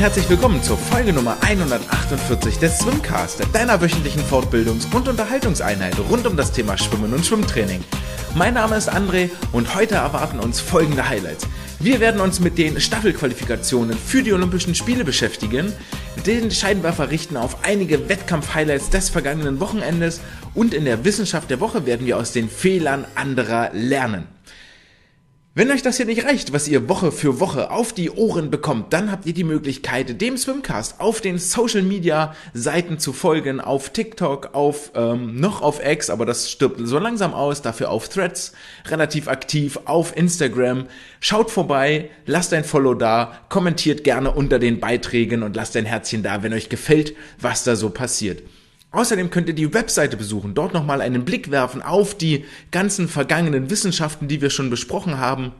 und herzlich willkommen zur Folge Nummer 148 des Swimcast, deiner wöchentlichen Fortbildungs- und Unterhaltungseinheit rund um das Thema Schwimmen und Schwimmtraining. Mein Name ist André und heute erwarten uns folgende Highlights. Wir werden uns mit den Staffelqualifikationen für die Olympischen Spiele beschäftigen, den Scheinwerfer richten auf einige Wettkampf-Highlights des vergangenen Wochenendes und in der Wissenschaft der Woche werden wir aus den Fehlern anderer lernen. Wenn euch das hier nicht reicht, was ihr Woche für Woche auf die Ohren bekommt, dann habt ihr die Möglichkeit, dem Swimcast auf den Social Media Seiten zu folgen, auf TikTok, auf ähm, noch auf X, aber das stirbt so langsam aus, dafür auf Threads, relativ aktiv, auf Instagram. Schaut vorbei, lasst ein Follow da, kommentiert gerne unter den Beiträgen und lasst ein Herzchen da, wenn euch gefällt, was da so passiert. Außerdem könnt ihr die Webseite besuchen, dort nochmal einen Blick werfen auf die ganzen vergangenen Wissenschaften, die wir schon besprochen haben.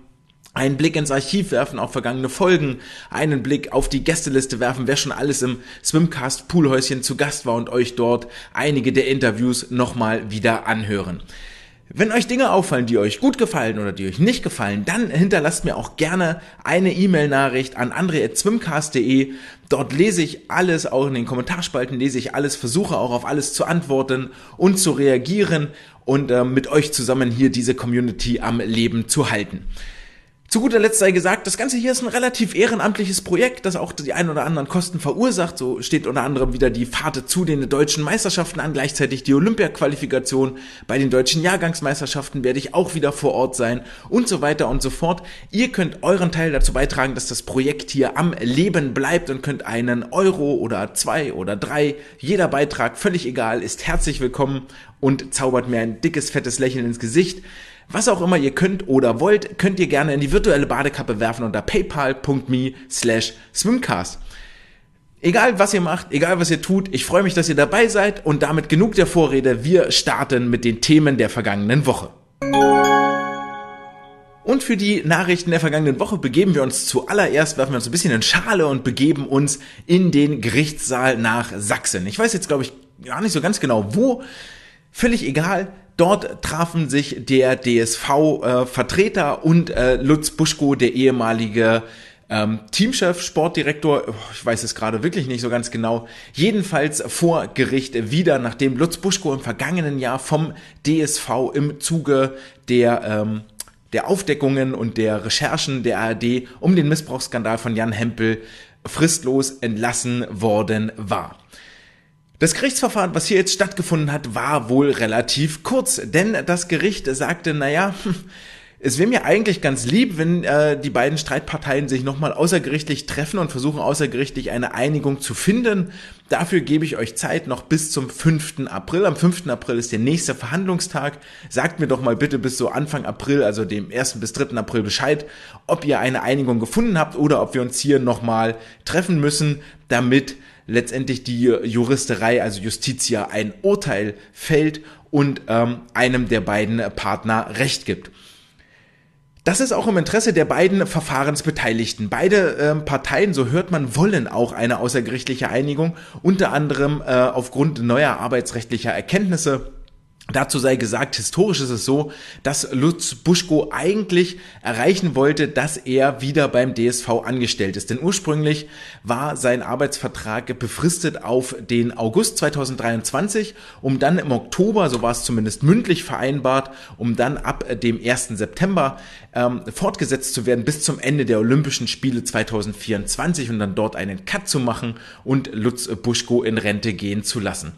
Einen Blick ins Archiv werfen auf vergangene Folgen, einen Blick auf die Gästeliste werfen, wer schon alles im Swimcast Poolhäuschen zu Gast war und euch dort einige der Interviews nochmal wieder anhören. Wenn euch Dinge auffallen, die euch gut gefallen oder die euch nicht gefallen, dann hinterlasst mir auch gerne eine E-Mail-Nachricht an andre.swimcast.de. Dort lese ich alles, auch in den Kommentarspalten lese ich alles, versuche auch auf alles zu antworten und zu reagieren und äh, mit euch zusammen hier diese Community am Leben zu halten. Zu guter Letzt sei gesagt, das Ganze hier ist ein relativ ehrenamtliches Projekt, das auch die ein oder anderen Kosten verursacht. So steht unter anderem wieder die Fahrt zu den deutschen Meisterschaften an, gleichzeitig die Olympia-Qualifikation. Bei den deutschen Jahrgangsmeisterschaften werde ich auch wieder vor Ort sein und so weiter und so fort. Ihr könnt euren Teil dazu beitragen, dass das Projekt hier am Leben bleibt und könnt einen Euro oder zwei oder drei, jeder Beitrag, völlig egal, ist herzlich willkommen und zaubert mir ein dickes, fettes Lächeln ins Gesicht. Was auch immer ihr könnt oder wollt, könnt ihr gerne in die virtuelle Badekappe werfen unter paypal.me slash swimcast. Egal was ihr macht, egal was ihr tut, ich freue mich, dass ihr dabei seid und damit genug der Vorrede. Wir starten mit den Themen der vergangenen Woche. Und für die Nachrichten der vergangenen Woche begeben wir uns zuallererst, werfen wir uns ein bisschen in Schale und begeben uns in den Gerichtssaal nach Sachsen. Ich weiß jetzt, glaube ich, gar nicht so ganz genau wo. Völlig egal. Dort trafen sich der DSV-Vertreter äh, und äh, Lutz Buschko, der ehemalige ähm, Teamchef, Sportdirektor, oh, ich weiß es gerade wirklich nicht so ganz genau, jedenfalls vor Gericht wieder, nachdem Lutz Buschko im vergangenen Jahr vom DSV im Zuge der ähm, der Aufdeckungen und der Recherchen der ARD um den Missbrauchsskandal von Jan Hempel fristlos entlassen worden war. Das Gerichtsverfahren, was hier jetzt stattgefunden hat, war wohl relativ kurz, denn das Gericht sagte, naja, hm, es wäre mir eigentlich ganz lieb, wenn äh, die beiden Streitparteien sich nochmal außergerichtlich treffen und versuchen außergerichtlich eine Einigung zu finden. Dafür gebe ich euch Zeit noch bis zum 5. April. Am 5. April ist der nächste Verhandlungstag. Sagt mir doch mal bitte bis so Anfang April, also dem 1. bis 3. April Bescheid, ob ihr eine Einigung gefunden habt oder ob wir uns hier nochmal treffen müssen, damit letztendlich die Juristerei, also Justitia, ein Urteil fällt und ähm, einem der beiden Partner Recht gibt. Das ist auch im Interesse der beiden Verfahrensbeteiligten. Beide äh, Parteien, so hört man, wollen auch eine außergerichtliche Einigung, unter anderem äh, aufgrund neuer arbeitsrechtlicher Erkenntnisse Dazu sei gesagt, historisch ist es so, dass Lutz Buschko eigentlich erreichen wollte, dass er wieder beim DSV angestellt ist. Denn ursprünglich war sein Arbeitsvertrag befristet auf den August 2023, um dann im Oktober, so war es zumindest mündlich vereinbart, um dann ab dem 1. September ähm, fortgesetzt zu werden bis zum Ende der Olympischen Spiele 2024 und dann dort einen Cut zu machen und Lutz Buschko in Rente gehen zu lassen.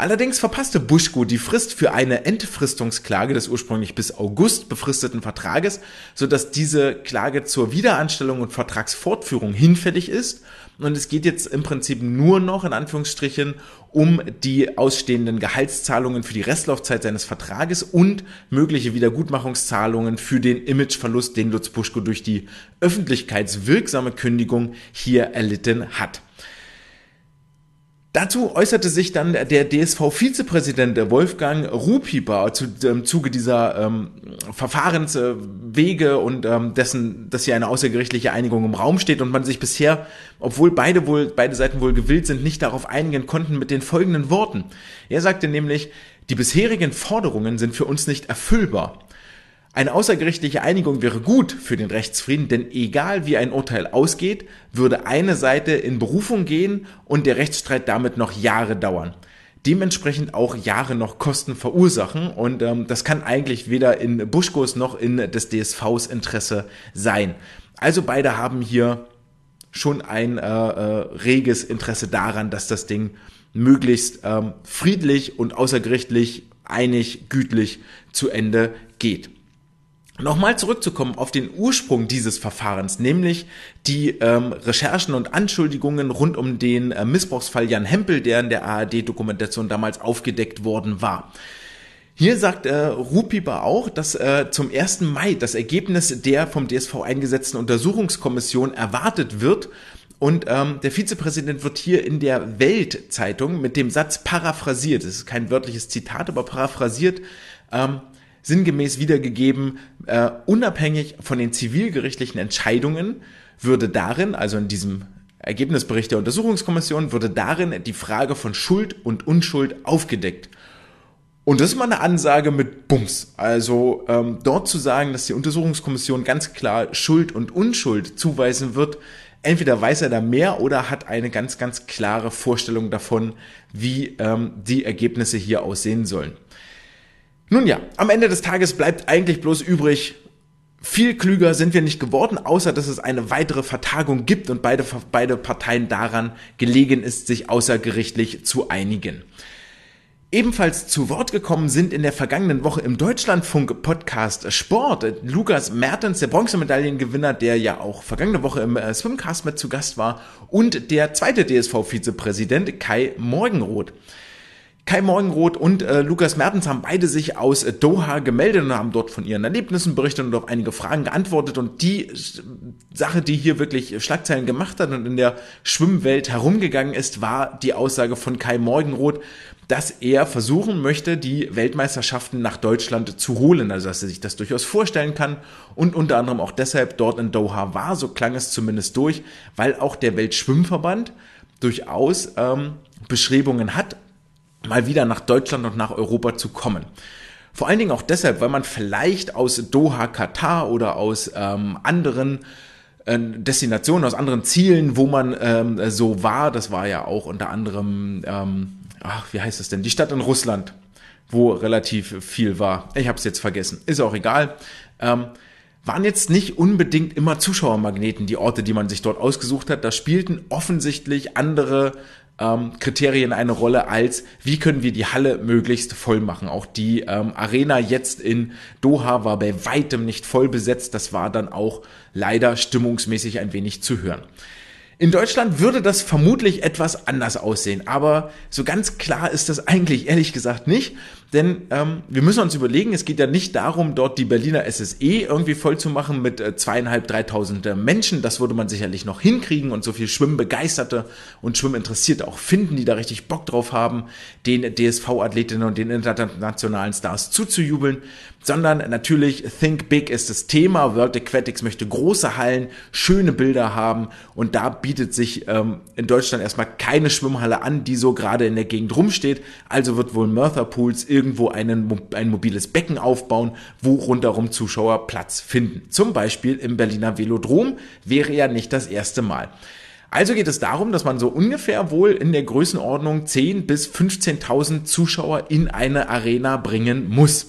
Allerdings verpasste Buschko die Frist für eine Entfristungsklage des ursprünglich bis August befristeten Vertrages, sodass diese Klage zur Wiederanstellung und Vertragsfortführung hinfällig ist. Und es geht jetzt im Prinzip nur noch in Anführungsstrichen um die ausstehenden Gehaltszahlungen für die Restlaufzeit seines Vertrages und mögliche Wiedergutmachungszahlungen für den Imageverlust, den Lutz Buschko durch die öffentlichkeitswirksame Kündigung hier erlitten hat. Dazu äußerte sich dann der DSV-Vizepräsident Wolfgang Rupibar zu, im Zuge dieser ähm, Verfahrenswege und ähm, dessen, dass hier eine außergerichtliche Einigung im Raum steht und man sich bisher, obwohl beide wohl, beide Seiten wohl gewillt sind, nicht darauf einigen konnten mit den folgenden Worten. Er sagte nämlich, die bisherigen Forderungen sind für uns nicht erfüllbar. Eine außergerichtliche Einigung wäre gut für den Rechtsfrieden, denn egal wie ein Urteil ausgeht, würde eine Seite in Berufung gehen und der Rechtsstreit damit noch Jahre dauern. Dementsprechend auch Jahre noch Kosten verursachen und ähm, das kann eigentlich weder in Buschkos noch in des DSVs Interesse sein. Also beide haben hier schon ein äh, äh, reges Interesse daran, dass das Ding möglichst ähm, friedlich und außergerichtlich einig, gütlich zu Ende geht. Nochmal zurückzukommen auf den Ursprung dieses Verfahrens, nämlich die ähm, Recherchen und Anschuldigungen rund um den äh, Missbrauchsfall Jan Hempel, der in der ARD-Dokumentation damals aufgedeckt worden war. Hier sagt äh, Rupiber auch, dass äh, zum 1. Mai das Ergebnis der vom DSV eingesetzten Untersuchungskommission erwartet wird. Und ähm, der Vizepräsident wird hier in der Weltzeitung mit dem Satz paraphrasiert, das ist kein wörtliches Zitat, aber paraphrasiert, ähm, sinngemäß wiedergegeben, äh, unabhängig von den zivilgerichtlichen Entscheidungen würde darin, also in diesem Ergebnisbericht der Untersuchungskommission, würde darin die Frage von Schuld und Unschuld aufgedeckt. Und das ist mal eine Ansage mit Bums. Also ähm, dort zu sagen, dass die Untersuchungskommission ganz klar Schuld und Unschuld zuweisen wird, entweder weiß er da mehr oder hat eine ganz, ganz klare Vorstellung davon, wie ähm, die Ergebnisse hier aussehen sollen. Nun ja, am Ende des Tages bleibt eigentlich bloß übrig, viel klüger sind wir nicht geworden, außer dass es eine weitere Vertagung gibt und beide, beide Parteien daran gelegen ist, sich außergerichtlich zu einigen. Ebenfalls zu Wort gekommen sind in der vergangenen Woche im Deutschlandfunk-Podcast Sport Lukas Mertens, der Bronzemedaillengewinner, der ja auch vergangene Woche im äh, Swimcast mit zu Gast war, und der zweite DSV-Vizepräsident Kai Morgenroth. Kai Morgenroth und äh, Lukas Mertens haben beide sich aus äh, Doha gemeldet und haben dort von ihren Erlebnissen berichtet und auf einige Fragen geantwortet. Und die Sache, die hier wirklich Schlagzeilen gemacht hat und in der Schwimmwelt herumgegangen ist, war die Aussage von Kai Morgenroth, dass er versuchen möchte, die Weltmeisterschaften nach Deutschland zu holen. Also dass er sich das durchaus vorstellen kann und unter anderem auch deshalb dort in Doha war. So klang es zumindest durch, weil auch der Weltschwimmverband durchaus ähm, Beschreibungen hat mal wieder nach Deutschland und nach Europa zu kommen. Vor allen Dingen auch deshalb, weil man vielleicht aus Doha, Katar oder aus ähm, anderen äh, Destinationen, aus anderen Zielen, wo man ähm, so war, das war ja auch unter anderem, ähm, ach, wie heißt das denn, die Stadt in Russland, wo relativ viel war. Ich habe es jetzt vergessen, ist auch egal. Ähm, waren jetzt nicht unbedingt immer Zuschauermagneten, die Orte, die man sich dort ausgesucht hat. Da spielten offensichtlich andere ähm, Kriterien eine Rolle als, wie können wir die Halle möglichst voll machen. Auch die ähm, Arena jetzt in Doha war bei weitem nicht voll besetzt. Das war dann auch leider stimmungsmäßig ein wenig zu hören. In Deutschland würde das vermutlich etwas anders aussehen, aber so ganz klar ist das eigentlich ehrlich gesagt nicht. Denn ähm, wir müssen uns überlegen, es geht ja nicht darum, dort die Berliner SSE irgendwie voll zu machen mit äh, zweieinhalb, dreitausend äh, Menschen. Das würde man sicherlich noch hinkriegen und so viel Schwimmbegeisterte und Schwimminteressierte auch finden, die da richtig Bock drauf haben, den DSV-Athletinnen und den internationalen Stars zuzujubeln. Sondern natürlich Think Big ist das Thema. World Aquatics möchte große Hallen, schöne Bilder haben und da bietet sich ähm, in Deutschland erstmal keine Schwimmhalle an, die so gerade in der Gegend rumsteht. Also wird wohl Merthyr Pools irgendwo einen, ein mobiles Becken aufbauen, wo rundherum Zuschauer Platz finden. Zum Beispiel im Berliner Velodrom wäre ja nicht das erste Mal. Also geht es darum, dass man so ungefähr wohl in der Größenordnung 10 bis 15.000 Zuschauer in eine Arena bringen muss.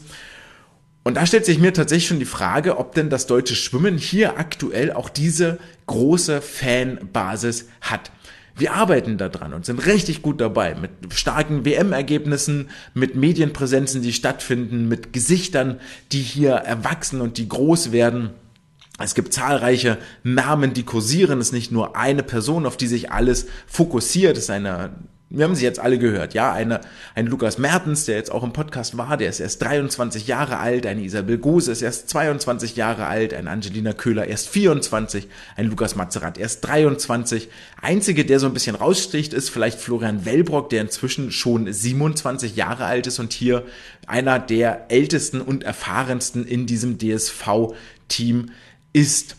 Und da stellt sich mir tatsächlich schon die Frage, ob denn das deutsche Schwimmen hier aktuell auch diese große Fanbasis hat. Wir arbeiten da dran und sind richtig gut dabei mit starken WM-Ergebnissen, mit Medienpräsenzen, die stattfinden, mit Gesichtern, die hier erwachsen und die groß werden. Es gibt zahlreiche Namen, die kursieren. Es ist nicht nur eine Person, auf die sich alles fokussiert. Es ist eine wir haben sie jetzt alle gehört, ja, eine, ein Lukas Mertens, der jetzt auch im Podcast war, der ist erst 23 Jahre alt, eine Isabel Gose ist erst 22 Jahre alt, ein Angelina Köhler erst 24, ein Lukas Mazerat erst 23. Einzige, der so ein bisschen raussticht, ist vielleicht Florian Wellbrock, der inzwischen schon 27 Jahre alt ist und hier einer der ältesten und erfahrensten in diesem DSV-Team ist.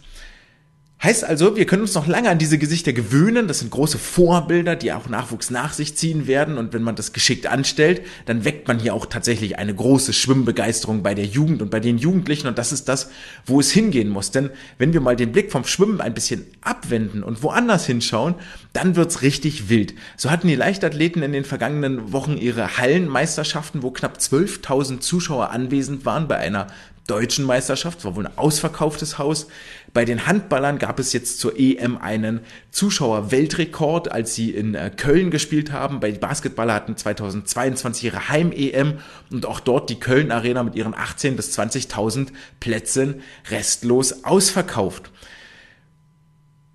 Heißt also, wir können uns noch lange an diese Gesichter gewöhnen. Das sind große Vorbilder, die auch Nachwuchs nach sich ziehen werden. Und wenn man das geschickt anstellt, dann weckt man hier auch tatsächlich eine große Schwimmbegeisterung bei der Jugend und bei den Jugendlichen. Und das ist das, wo es hingehen muss. Denn wenn wir mal den Blick vom Schwimmen ein bisschen abwenden und woanders hinschauen, dann wird's richtig wild. So hatten die Leichtathleten in den vergangenen Wochen ihre Hallenmeisterschaften, wo knapp 12.000 Zuschauer anwesend waren bei einer deutschen Meisterschaft. Es war wohl ein ausverkauftes Haus. Bei den Handballern gab es jetzt zur EM einen Zuschauer-Weltrekord, als sie in äh, Köln gespielt haben. Bei Basketballer hatten 2022 ihre Heim-EM und auch dort die Köln-Arena mit ihren 18.000 bis 20.000 Plätzen restlos ausverkauft.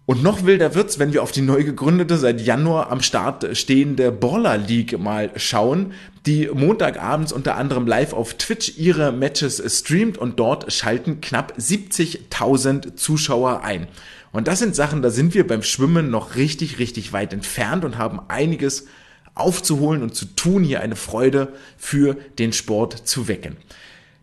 Und noch wilder wird's, wenn wir auf die neu gegründete, seit Januar am Start stehende Baller League mal schauen, die Montagabends unter anderem live auf Twitch ihre Matches streamt und dort schalten knapp 70.000 Zuschauer ein. Und das sind Sachen, da sind wir beim Schwimmen noch richtig, richtig weit entfernt und haben einiges aufzuholen und zu tun, hier eine Freude für den Sport zu wecken.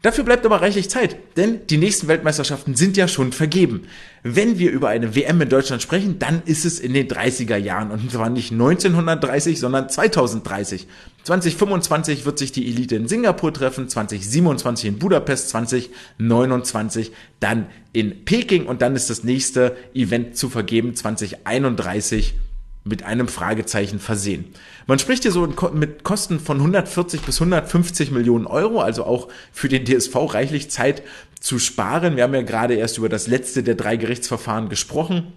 Dafür bleibt aber reichlich Zeit, denn die nächsten Weltmeisterschaften sind ja schon vergeben. Wenn wir über eine WM in Deutschland sprechen, dann ist es in den 30er Jahren und zwar nicht 1930, sondern 2030. 2025 wird sich die Elite in Singapur treffen, 2027 in Budapest, 2029 dann in Peking und dann ist das nächste Event zu vergeben 2031 mit einem Fragezeichen versehen. Man spricht hier so mit Kosten von 140 bis 150 Millionen Euro, also auch für den DSV reichlich Zeit zu sparen. Wir haben ja gerade erst über das letzte der drei Gerichtsverfahren gesprochen.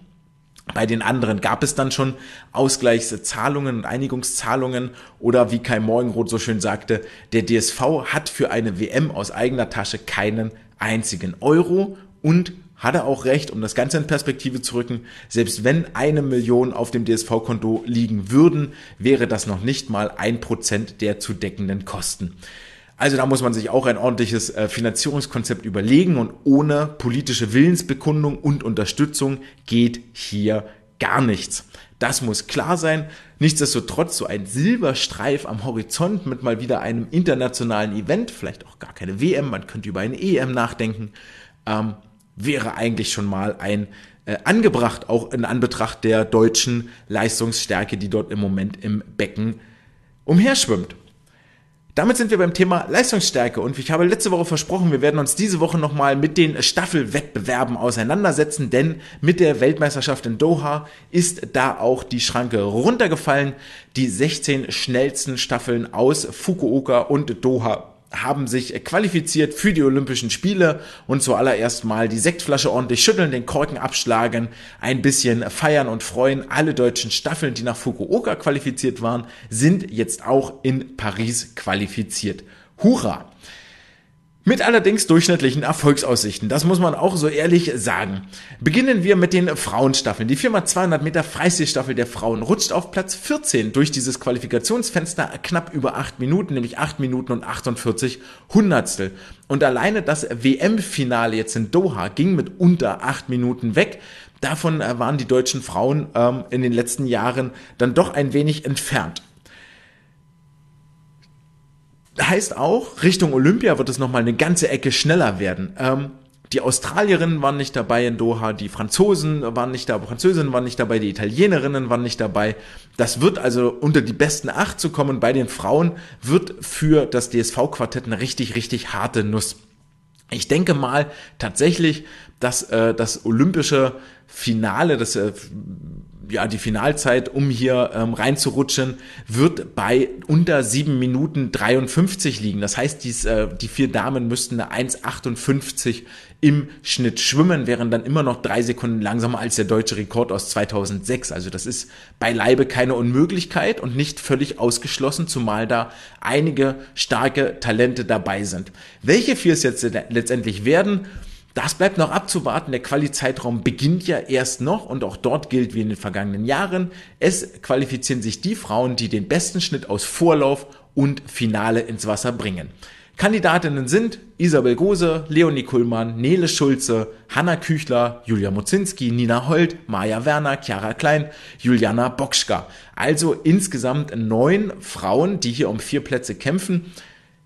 Bei den anderen gab es dann schon Ausgleichszahlungen und Einigungszahlungen oder wie Kai Morgenroth so schön sagte, der DSV hat für eine WM aus eigener Tasche keinen einzigen Euro und hat er auch recht, um das Ganze in Perspektive zu rücken, selbst wenn eine Million auf dem DSV-Konto liegen würden, wäre das noch nicht mal ein Prozent der zu deckenden Kosten. Also da muss man sich auch ein ordentliches äh, Finanzierungskonzept überlegen und ohne politische Willensbekundung und Unterstützung geht hier gar nichts. Das muss klar sein. Nichtsdestotrotz so ein Silberstreif am Horizont mit mal wieder einem internationalen Event, vielleicht auch gar keine WM, man könnte über eine EM nachdenken. Ähm, wäre eigentlich schon mal ein äh, angebracht, auch in Anbetracht der deutschen Leistungsstärke, die dort im Moment im Becken umherschwimmt. Damit sind wir beim Thema Leistungsstärke und ich habe letzte Woche versprochen, wir werden uns diese Woche nochmal mit den Staffelwettbewerben auseinandersetzen, denn mit der Weltmeisterschaft in Doha ist da auch die Schranke runtergefallen. Die 16 schnellsten Staffeln aus Fukuoka und Doha haben sich qualifiziert für die Olympischen Spiele und zuallererst mal die Sektflasche ordentlich schütteln, den Korken abschlagen, ein bisschen feiern und freuen. Alle deutschen Staffeln, die nach Fukuoka qualifiziert waren, sind jetzt auch in Paris qualifiziert. Hurra! Mit allerdings durchschnittlichen Erfolgsaussichten, das muss man auch so ehrlich sagen. Beginnen wir mit den Frauenstaffeln. Die Firma 200 Meter Freistilstaffel der Frauen rutscht auf Platz 14 durch dieses Qualifikationsfenster knapp über 8 Minuten, nämlich 8 Minuten und 48 Hundertstel. Und alleine das WM-Finale jetzt in Doha ging mit unter 8 Minuten weg. Davon äh, waren die deutschen Frauen ähm, in den letzten Jahren dann doch ein wenig entfernt heißt auch, Richtung Olympia wird es nochmal eine ganze Ecke schneller werden. Ähm, die Australierinnen waren nicht dabei in Doha, die Franzosen waren nicht dabei, Französinnen waren nicht dabei, die Italienerinnen waren nicht dabei. Das wird also unter die besten acht zu kommen bei den Frauen, wird für das DSV-Quartett eine richtig, richtig harte Nuss. Ich denke mal tatsächlich, dass äh, das olympische Finale, das äh, ja, die Finalzeit, um hier ähm, reinzurutschen, wird bei unter 7 Minuten 53 liegen. Das heißt, dies, äh, die vier Damen müssten eine 1,58 im Schnitt schwimmen, wären dann immer noch drei Sekunden langsamer als der deutsche Rekord aus 2006. Also das ist beileibe keine Unmöglichkeit und nicht völlig ausgeschlossen, zumal da einige starke Talente dabei sind. Welche vier es jetzt letztendlich werden, das bleibt noch abzuwarten. Der Quali-Zeitraum beginnt ja erst noch und auch dort gilt wie in den vergangenen Jahren. Es qualifizieren sich die Frauen, die den besten Schnitt aus Vorlauf und Finale ins Wasser bringen. Kandidatinnen sind Isabel Gose, Leonie Kuhlmann, Nele Schulze, Hanna Küchler, Julia Mozinski, Nina Holt, Maja Werner, Chiara Klein, Juliana Bokschka. Also insgesamt neun Frauen, die hier um vier Plätze kämpfen.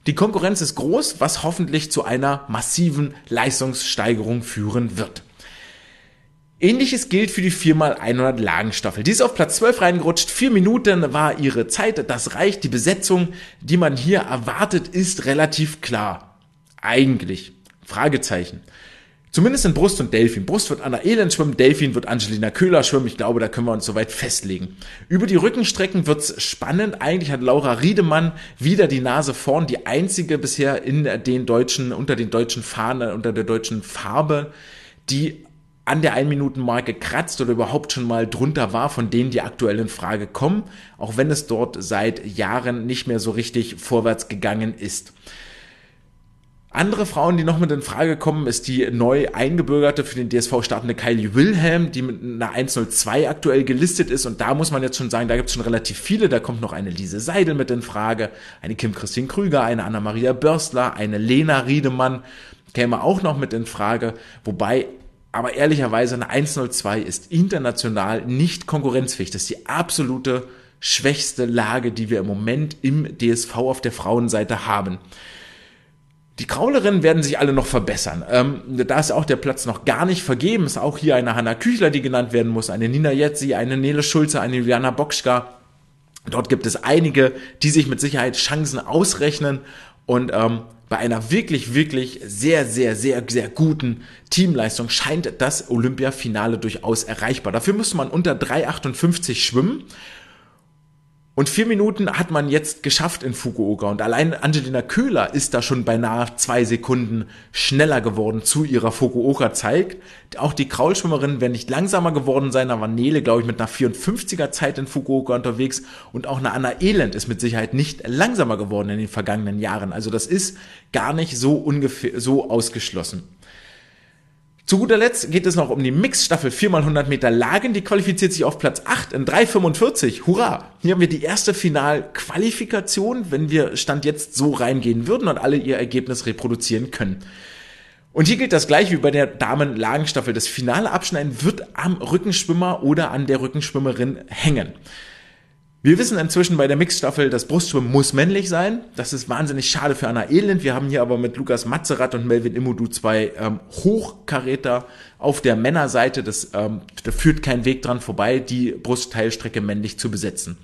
Die Konkurrenz ist groß, was hoffentlich zu einer massiven Leistungssteigerung führen wird. Ähnliches gilt für die 4x100 Lagenstaffel. Die ist auf Platz 12 reingerutscht. Vier Minuten war ihre Zeit. Das reicht. Die Besetzung, die man hier erwartet, ist relativ klar. Eigentlich. Fragezeichen. Zumindest in Brust und Delfin. Brust wird Anna Elend schwimmen, Delfin wird Angelina Köhler schwimmen. Ich glaube, da können wir uns soweit festlegen. Über die Rückenstrecken wird's spannend. Eigentlich hat Laura Riedemann wieder die Nase vorn, die einzige bisher in den deutschen, unter den deutschen Fahnen, unter der deutschen Farbe, die an der 1-Minuten-Marke kratzt oder überhaupt schon mal drunter war, von denen die aktuell in Frage kommen, auch wenn es dort seit Jahren nicht mehr so richtig vorwärts gegangen ist. Andere Frauen, die noch mit in Frage kommen, ist die neu eingebürgerte für den DSV startende Kylie Wilhelm, die mit einer 102 aktuell gelistet ist. Und da muss man jetzt schon sagen, da gibt es schon relativ viele. Da kommt noch eine Lise Seidel mit in Frage, eine Kim-Christine Krüger, eine Anna-Maria Börstler, eine Lena Riedemann käme auch noch mit in Frage. Wobei aber ehrlicherweise eine 102 ist international nicht konkurrenzfähig. Das ist die absolute schwächste Lage, die wir im Moment im DSV auf der Frauenseite haben. Die Kraulerinnen werden sich alle noch verbessern. Ähm, da ist auch der Platz noch gar nicht vergeben. Ist auch hier eine Hanna Küchler, die genannt werden muss, eine Nina Jetzi, eine Nele Schulze, eine Juliana Bokschka. Dort gibt es einige, die sich mit Sicherheit Chancen ausrechnen und ähm, bei einer wirklich, wirklich sehr, sehr, sehr, sehr guten Teamleistung scheint das Olympiafinale durchaus erreichbar. Dafür müsste man unter 3,58 schwimmen und vier Minuten hat man jetzt geschafft in Fukuoka. Und allein Angelina Köhler ist da schon beinahe zwei Sekunden schneller geworden zu ihrer Fukuoka-Zeit. Auch die Kraulschwimmerinnen werden nicht langsamer geworden sein. Da war Nele, glaube ich, mit einer 54er Zeit in Fukuoka unterwegs. Und auch eine Anna Elend ist mit Sicherheit nicht langsamer geworden in den vergangenen Jahren. Also das ist gar nicht so ungefähr, so ausgeschlossen. Zu guter Letzt geht es noch um die Mixstaffel 4x100 Meter Lagen. Die qualifiziert sich auf Platz 8 in 3,45. Hurra! Hier haben wir die erste Finalqualifikation, wenn wir Stand jetzt so reingehen würden und alle ihr Ergebnis reproduzieren können. Und hier gilt das gleiche wie bei der Damen-Lagenstaffel. Das finale Abschneiden wird am Rückenschwimmer oder an der Rückenschwimmerin hängen. Wir wissen inzwischen bei der Mixstaffel, das Brustschwimmen muss männlich sein. Das ist wahnsinnig schade für Anna Elend. Wir haben hier aber mit Lukas Mazerat und Melvin Immodu zwei ähm, Hochkaräter auf der Männerseite. Das, ähm, da führt kein Weg dran vorbei, die Brustteilstrecke männlich zu besetzen.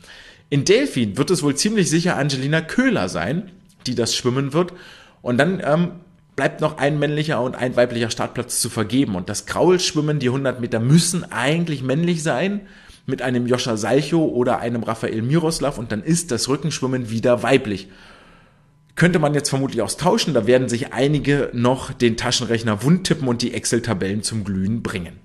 In Delphin wird es wohl ziemlich sicher Angelina Köhler sein, die das schwimmen wird. Und dann ähm, bleibt noch ein männlicher und ein weiblicher Startplatz zu vergeben. Und das Kraulschwimmen, die 100 Meter, müssen eigentlich männlich sein mit einem Joscha Salcho oder einem Raphael Miroslav und dann ist das Rückenschwimmen wieder weiblich. Könnte man jetzt vermutlich austauschen, da werden sich einige noch den Taschenrechner wundtippen und die Excel-Tabellen zum Glühen bringen.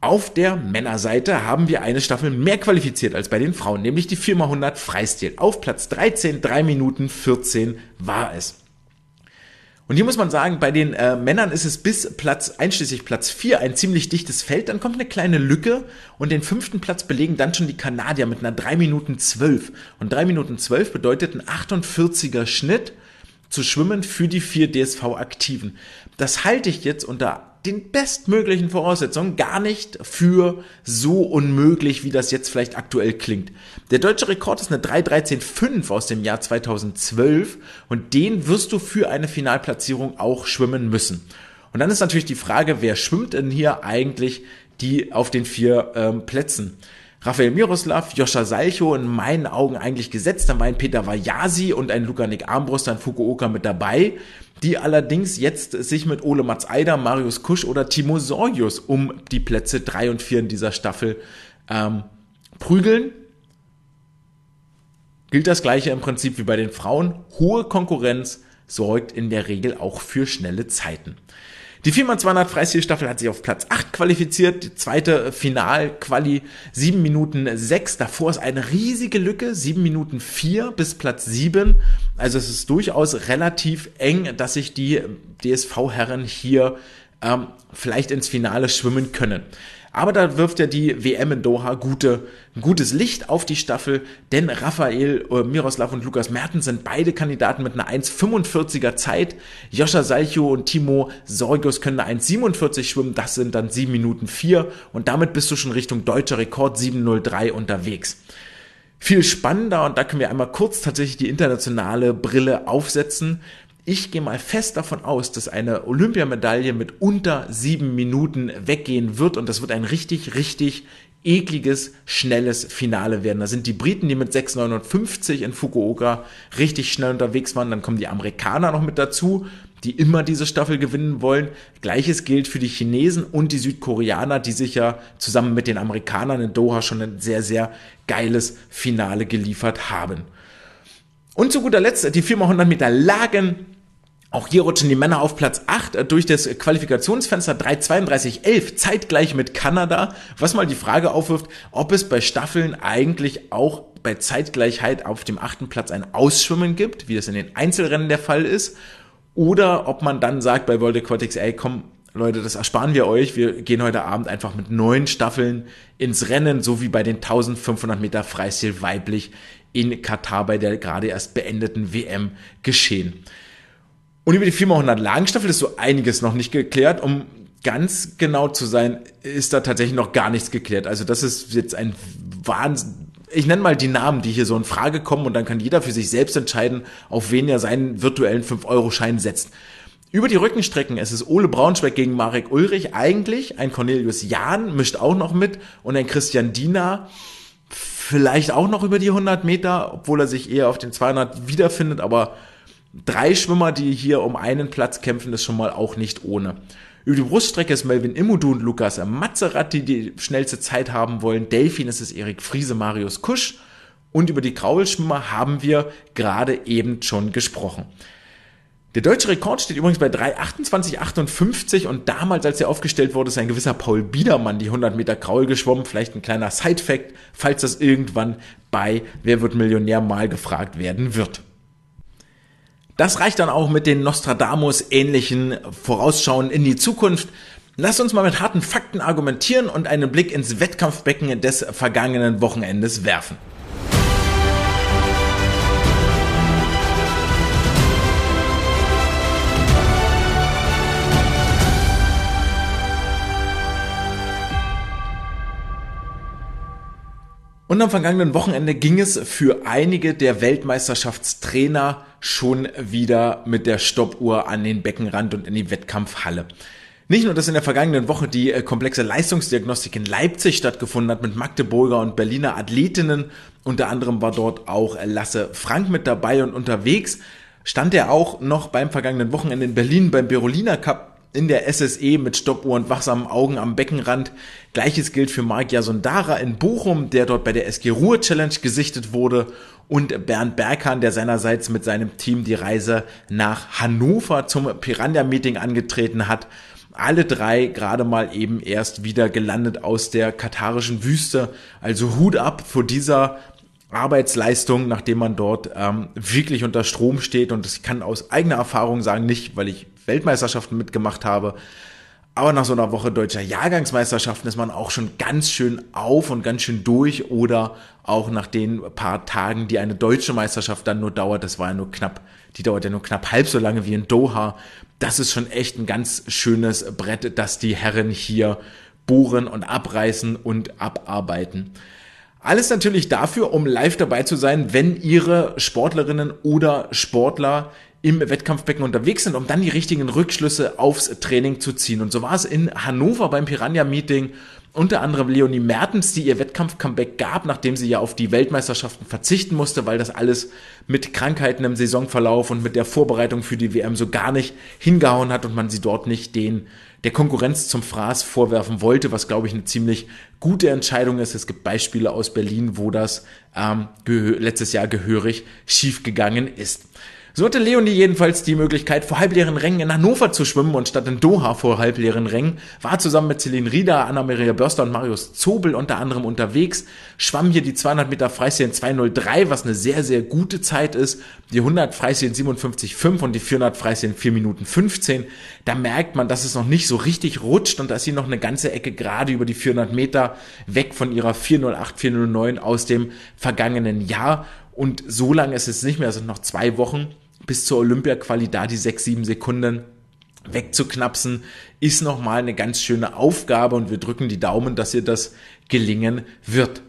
Auf der Männerseite haben wir eine Staffel mehr qualifiziert als bei den Frauen, nämlich die 4x100 Freistil. Auf Platz 13, 3 Minuten 14 war es. Und hier muss man sagen, bei den äh, Männern ist es bis Platz, einschließlich Platz 4, ein ziemlich dichtes Feld. Dann kommt eine kleine Lücke und den fünften Platz belegen dann schon die Kanadier mit einer 3 Minuten 12. Und 3 Minuten 12 bedeutet ein 48er Schnitt zu schwimmen für die vier DSV-Aktiven. Das halte ich jetzt unter den bestmöglichen Voraussetzungen gar nicht für so unmöglich, wie das jetzt vielleicht aktuell klingt. Der deutsche Rekord ist eine 3.13.5 aus dem Jahr 2012 und den wirst du für eine Finalplatzierung auch schwimmen müssen. Und dann ist natürlich die Frage, wer schwimmt denn hier eigentlich die auf den vier ähm, Plätzen? Rafael Miroslav, Joscha Salcho in meinen Augen eigentlich gesetzt. Dann war ein Peter Vajasi und ein Lukanik Armbruster in Fukuoka mit dabei, die allerdings jetzt sich mit Ole Mats Eider, Marius Kusch oder Timo Sorgius um die Plätze drei und vier in dieser Staffel ähm, prügeln. Gilt das gleiche im Prinzip wie bei den Frauen. Hohe Konkurrenz sorgt in der Regel auch für schnelle Zeiten. Die 4x200 Freistilstaffel hat sich auf Platz 8 qualifiziert. Die zweite Final-Quali 7 Minuten 6. Davor ist eine riesige Lücke. 7 Minuten 4 bis Platz 7. Also es ist durchaus relativ eng, dass sich die DSV-Herren hier ähm, vielleicht ins Finale schwimmen können. Aber da wirft ja die WM in Doha gute, gutes Licht auf die Staffel, denn Raphael, äh, Miroslav und Lukas Mertens sind beide Kandidaten mit einer 1,45er Zeit. Joscha Salcho und Timo Sorgios können eine 1,47 schwimmen, das sind dann 7 Minuten 4 und damit bist du schon Richtung deutscher Rekord 7,03 unterwegs. Viel spannender und da können wir einmal kurz tatsächlich die internationale Brille aufsetzen Ich gehe mal fest davon aus, dass eine Olympiamedaille mit unter sieben Minuten weggehen wird und das wird ein richtig, richtig ekliges, schnelles Finale werden. Da sind die Briten, die mit 6,59 in Fukuoka richtig schnell unterwegs waren. Dann kommen die Amerikaner noch mit dazu, die immer diese Staffel gewinnen wollen. Gleiches gilt für die Chinesen und die Südkoreaner, die sich ja zusammen mit den Amerikanern in Doha schon ein sehr, sehr geiles Finale geliefert haben. Und zu guter Letzt die 4x100 Meter Lagen. Auch hier rutschen die Männer auf Platz 8 durch das Qualifikationsfenster 3.32.11 zeitgleich mit Kanada, was mal die Frage aufwirft, ob es bei Staffeln eigentlich auch bei Zeitgleichheit auf dem achten Platz ein Ausschwimmen gibt, wie das in den Einzelrennen der Fall ist, oder ob man dann sagt bei World Aquatics, ey komm, Leute, das ersparen wir euch. Wir gehen heute Abend einfach mit neun Staffeln ins Rennen, so wie bei den 1500 Meter Freistil weiblich in Katar bei der gerade erst beendeten WM geschehen. Und über die 4x100 Lagenstaffel ist so einiges noch nicht geklärt. Um ganz genau zu sein, ist da tatsächlich noch gar nichts geklärt. Also das ist jetzt ein Wahnsinn. Ich nenne mal die Namen, die hier so in Frage kommen und dann kann jeder für sich selbst entscheiden, auf wen er seinen virtuellen 5-Euro-Schein setzt. Über die Rückenstrecken, es ist Ole Braunschweig gegen Marek Ulrich eigentlich, ein Cornelius Jahn mischt auch noch mit und ein Christian Diener vielleicht auch noch über die 100 Meter, obwohl er sich eher auf den 200 wiederfindet, aber drei Schwimmer, die hier um einen Platz kämpfen, ist schon mal auch nicht ohne. Über die Bruststrecke ist Melvin Immodu und Lukas Mazerat, die die schnellste Zeit haben wollen. Delfin ist es Erik Friese, Marius Kusch. Und über die Kraulschwimmer haben wir gerade eben schon gesprochen. Der deutsche Rekord steht übrigens bei 3,28,58 und damals, als er aufgestellt wurde, ist ein gewisser Paul Biedermann die 100 Meter Kraul geschwommen. Vielleicht ein kleiner Side-Fact, falls das irgendwann bei Wer wird Millionär mal gefragt werden wird. Das reicht dann auch mit den Nostradamus-ähnlichen Vorausschauen in die Zukunft. Lasst uns mal mit harten Fakten argumentieren und einen Blick ins Wettkampfbecken des vergangenen Wochenendes werfen. Und am vergangenen Wochenende ging es für einige der Weltmeisterschaftstrainer schon wieder mit der Stoppuhr an den Beckenrand und in die Wettkampfhalle. Nicht nur, dass in der vergangenen Woche die äh, komplexe Leistungsdiagnostik in Leipzig stattgefunden hat mit Magdeburger und Berliner Athletinnen, unter anderem war dort auch Lasse Frank mit dabei und unterwegs stand er auch noch beim vergangenen Wochenende in Berlin beim Berolina Cup in der SSE mit Stoppuhr und wachsamen Augen am Beckenrand. Gleiches gilt für Mark Jasondara in Bochum, der dort bei der SG Ruhr Challenge gesichtet wurde und Bernd Berghahn, der seinerseits mit seinem Team die Reise nach Hannover zum Piranha Meeting angetreten hat. Alle drei gerade mal eben erst wieder gelandet aus der katarischen Wüste. Also Hut ab vor dieser Arbeitsleistung, nachdem man dort ähm, wirklich unter Strom steht. Und ich kann aus eigener Erfahrung sagen, nicht, weil ich Weltmeisterschaften mitgemacht habe. Aber nach so einer Woche deutscher Jahrgangsmeisterschaften ist man auch schon ganz schön auf und ganz schön durch oder auch nach den paar Tagen, die eine deutsche Meisterschaft dann nur dauert, das war ja nur knapp, die dauert ja nur knapp halb so lange wie in Doha. Das ist schon echt ein ganz schönes Brett, dass die Herren hier bohren und abreißen und abarbeiten. Alles natürlich dafür, um live dabei zu sein, wenn ihre Sportlerinnen oder Sportler im Wettkampfbecken unterwegs sind, um dann die richtigen Rückschlüsse aufs Training zu ziehen. Und so war es in Hannover beim Piranha-Meeting unter anderem Leonie Mertens, die ihr Wettkampf-Comeback gab, nachdem sie ja auf die Weltmeisterschaften verzichten musste, weil das alles mit Krankheiten im Saisonverlauf und mit der Vorbereitung für die WM so gar nicht hingehauen hat und man sie dort nicht den der Konkurrenz zum Fraß vorwerfen wollte, was glaube ich eine ziemlich gute Entscheidung ist. Es gibt Beispiele aus Berlin, wo das ähm, letztes Jahr gehörig schiefgegangen ist. So hatte Leonie jedenfalls die Möglichkeit, vor halbleeren Rängen in Hannover zu schwimmen und statt in Doha vor halbleeren Rängen, war zusammen mit Celine Rieder, Anna-Maria Börster und Marius Zobel unter anderem unterwegs, schwamm hier die 200 Meter Freistil in 203, was eine sehr, sehr gute Zeit ist, die 100 Freistil in 57,5 und die 400 Freistil in 4 Minuten 15. Da merkt man, dass es noch nicht so richtig rutscht und dass sie noch eine ganze Ecke gerade über die 400 Meter weg von ihrer 408, 409 aus dem vergangenen Jahr. Und so lange ist es nicht mehr, es sind noch zwei Wochen bis zur Olympia-Quali da die sechs, sieben Sekunden wegzuknapsen, ist nochmal eine ganz schöne Aufgabe und wir drücken die Daumen, dass ihr das gelingen wird.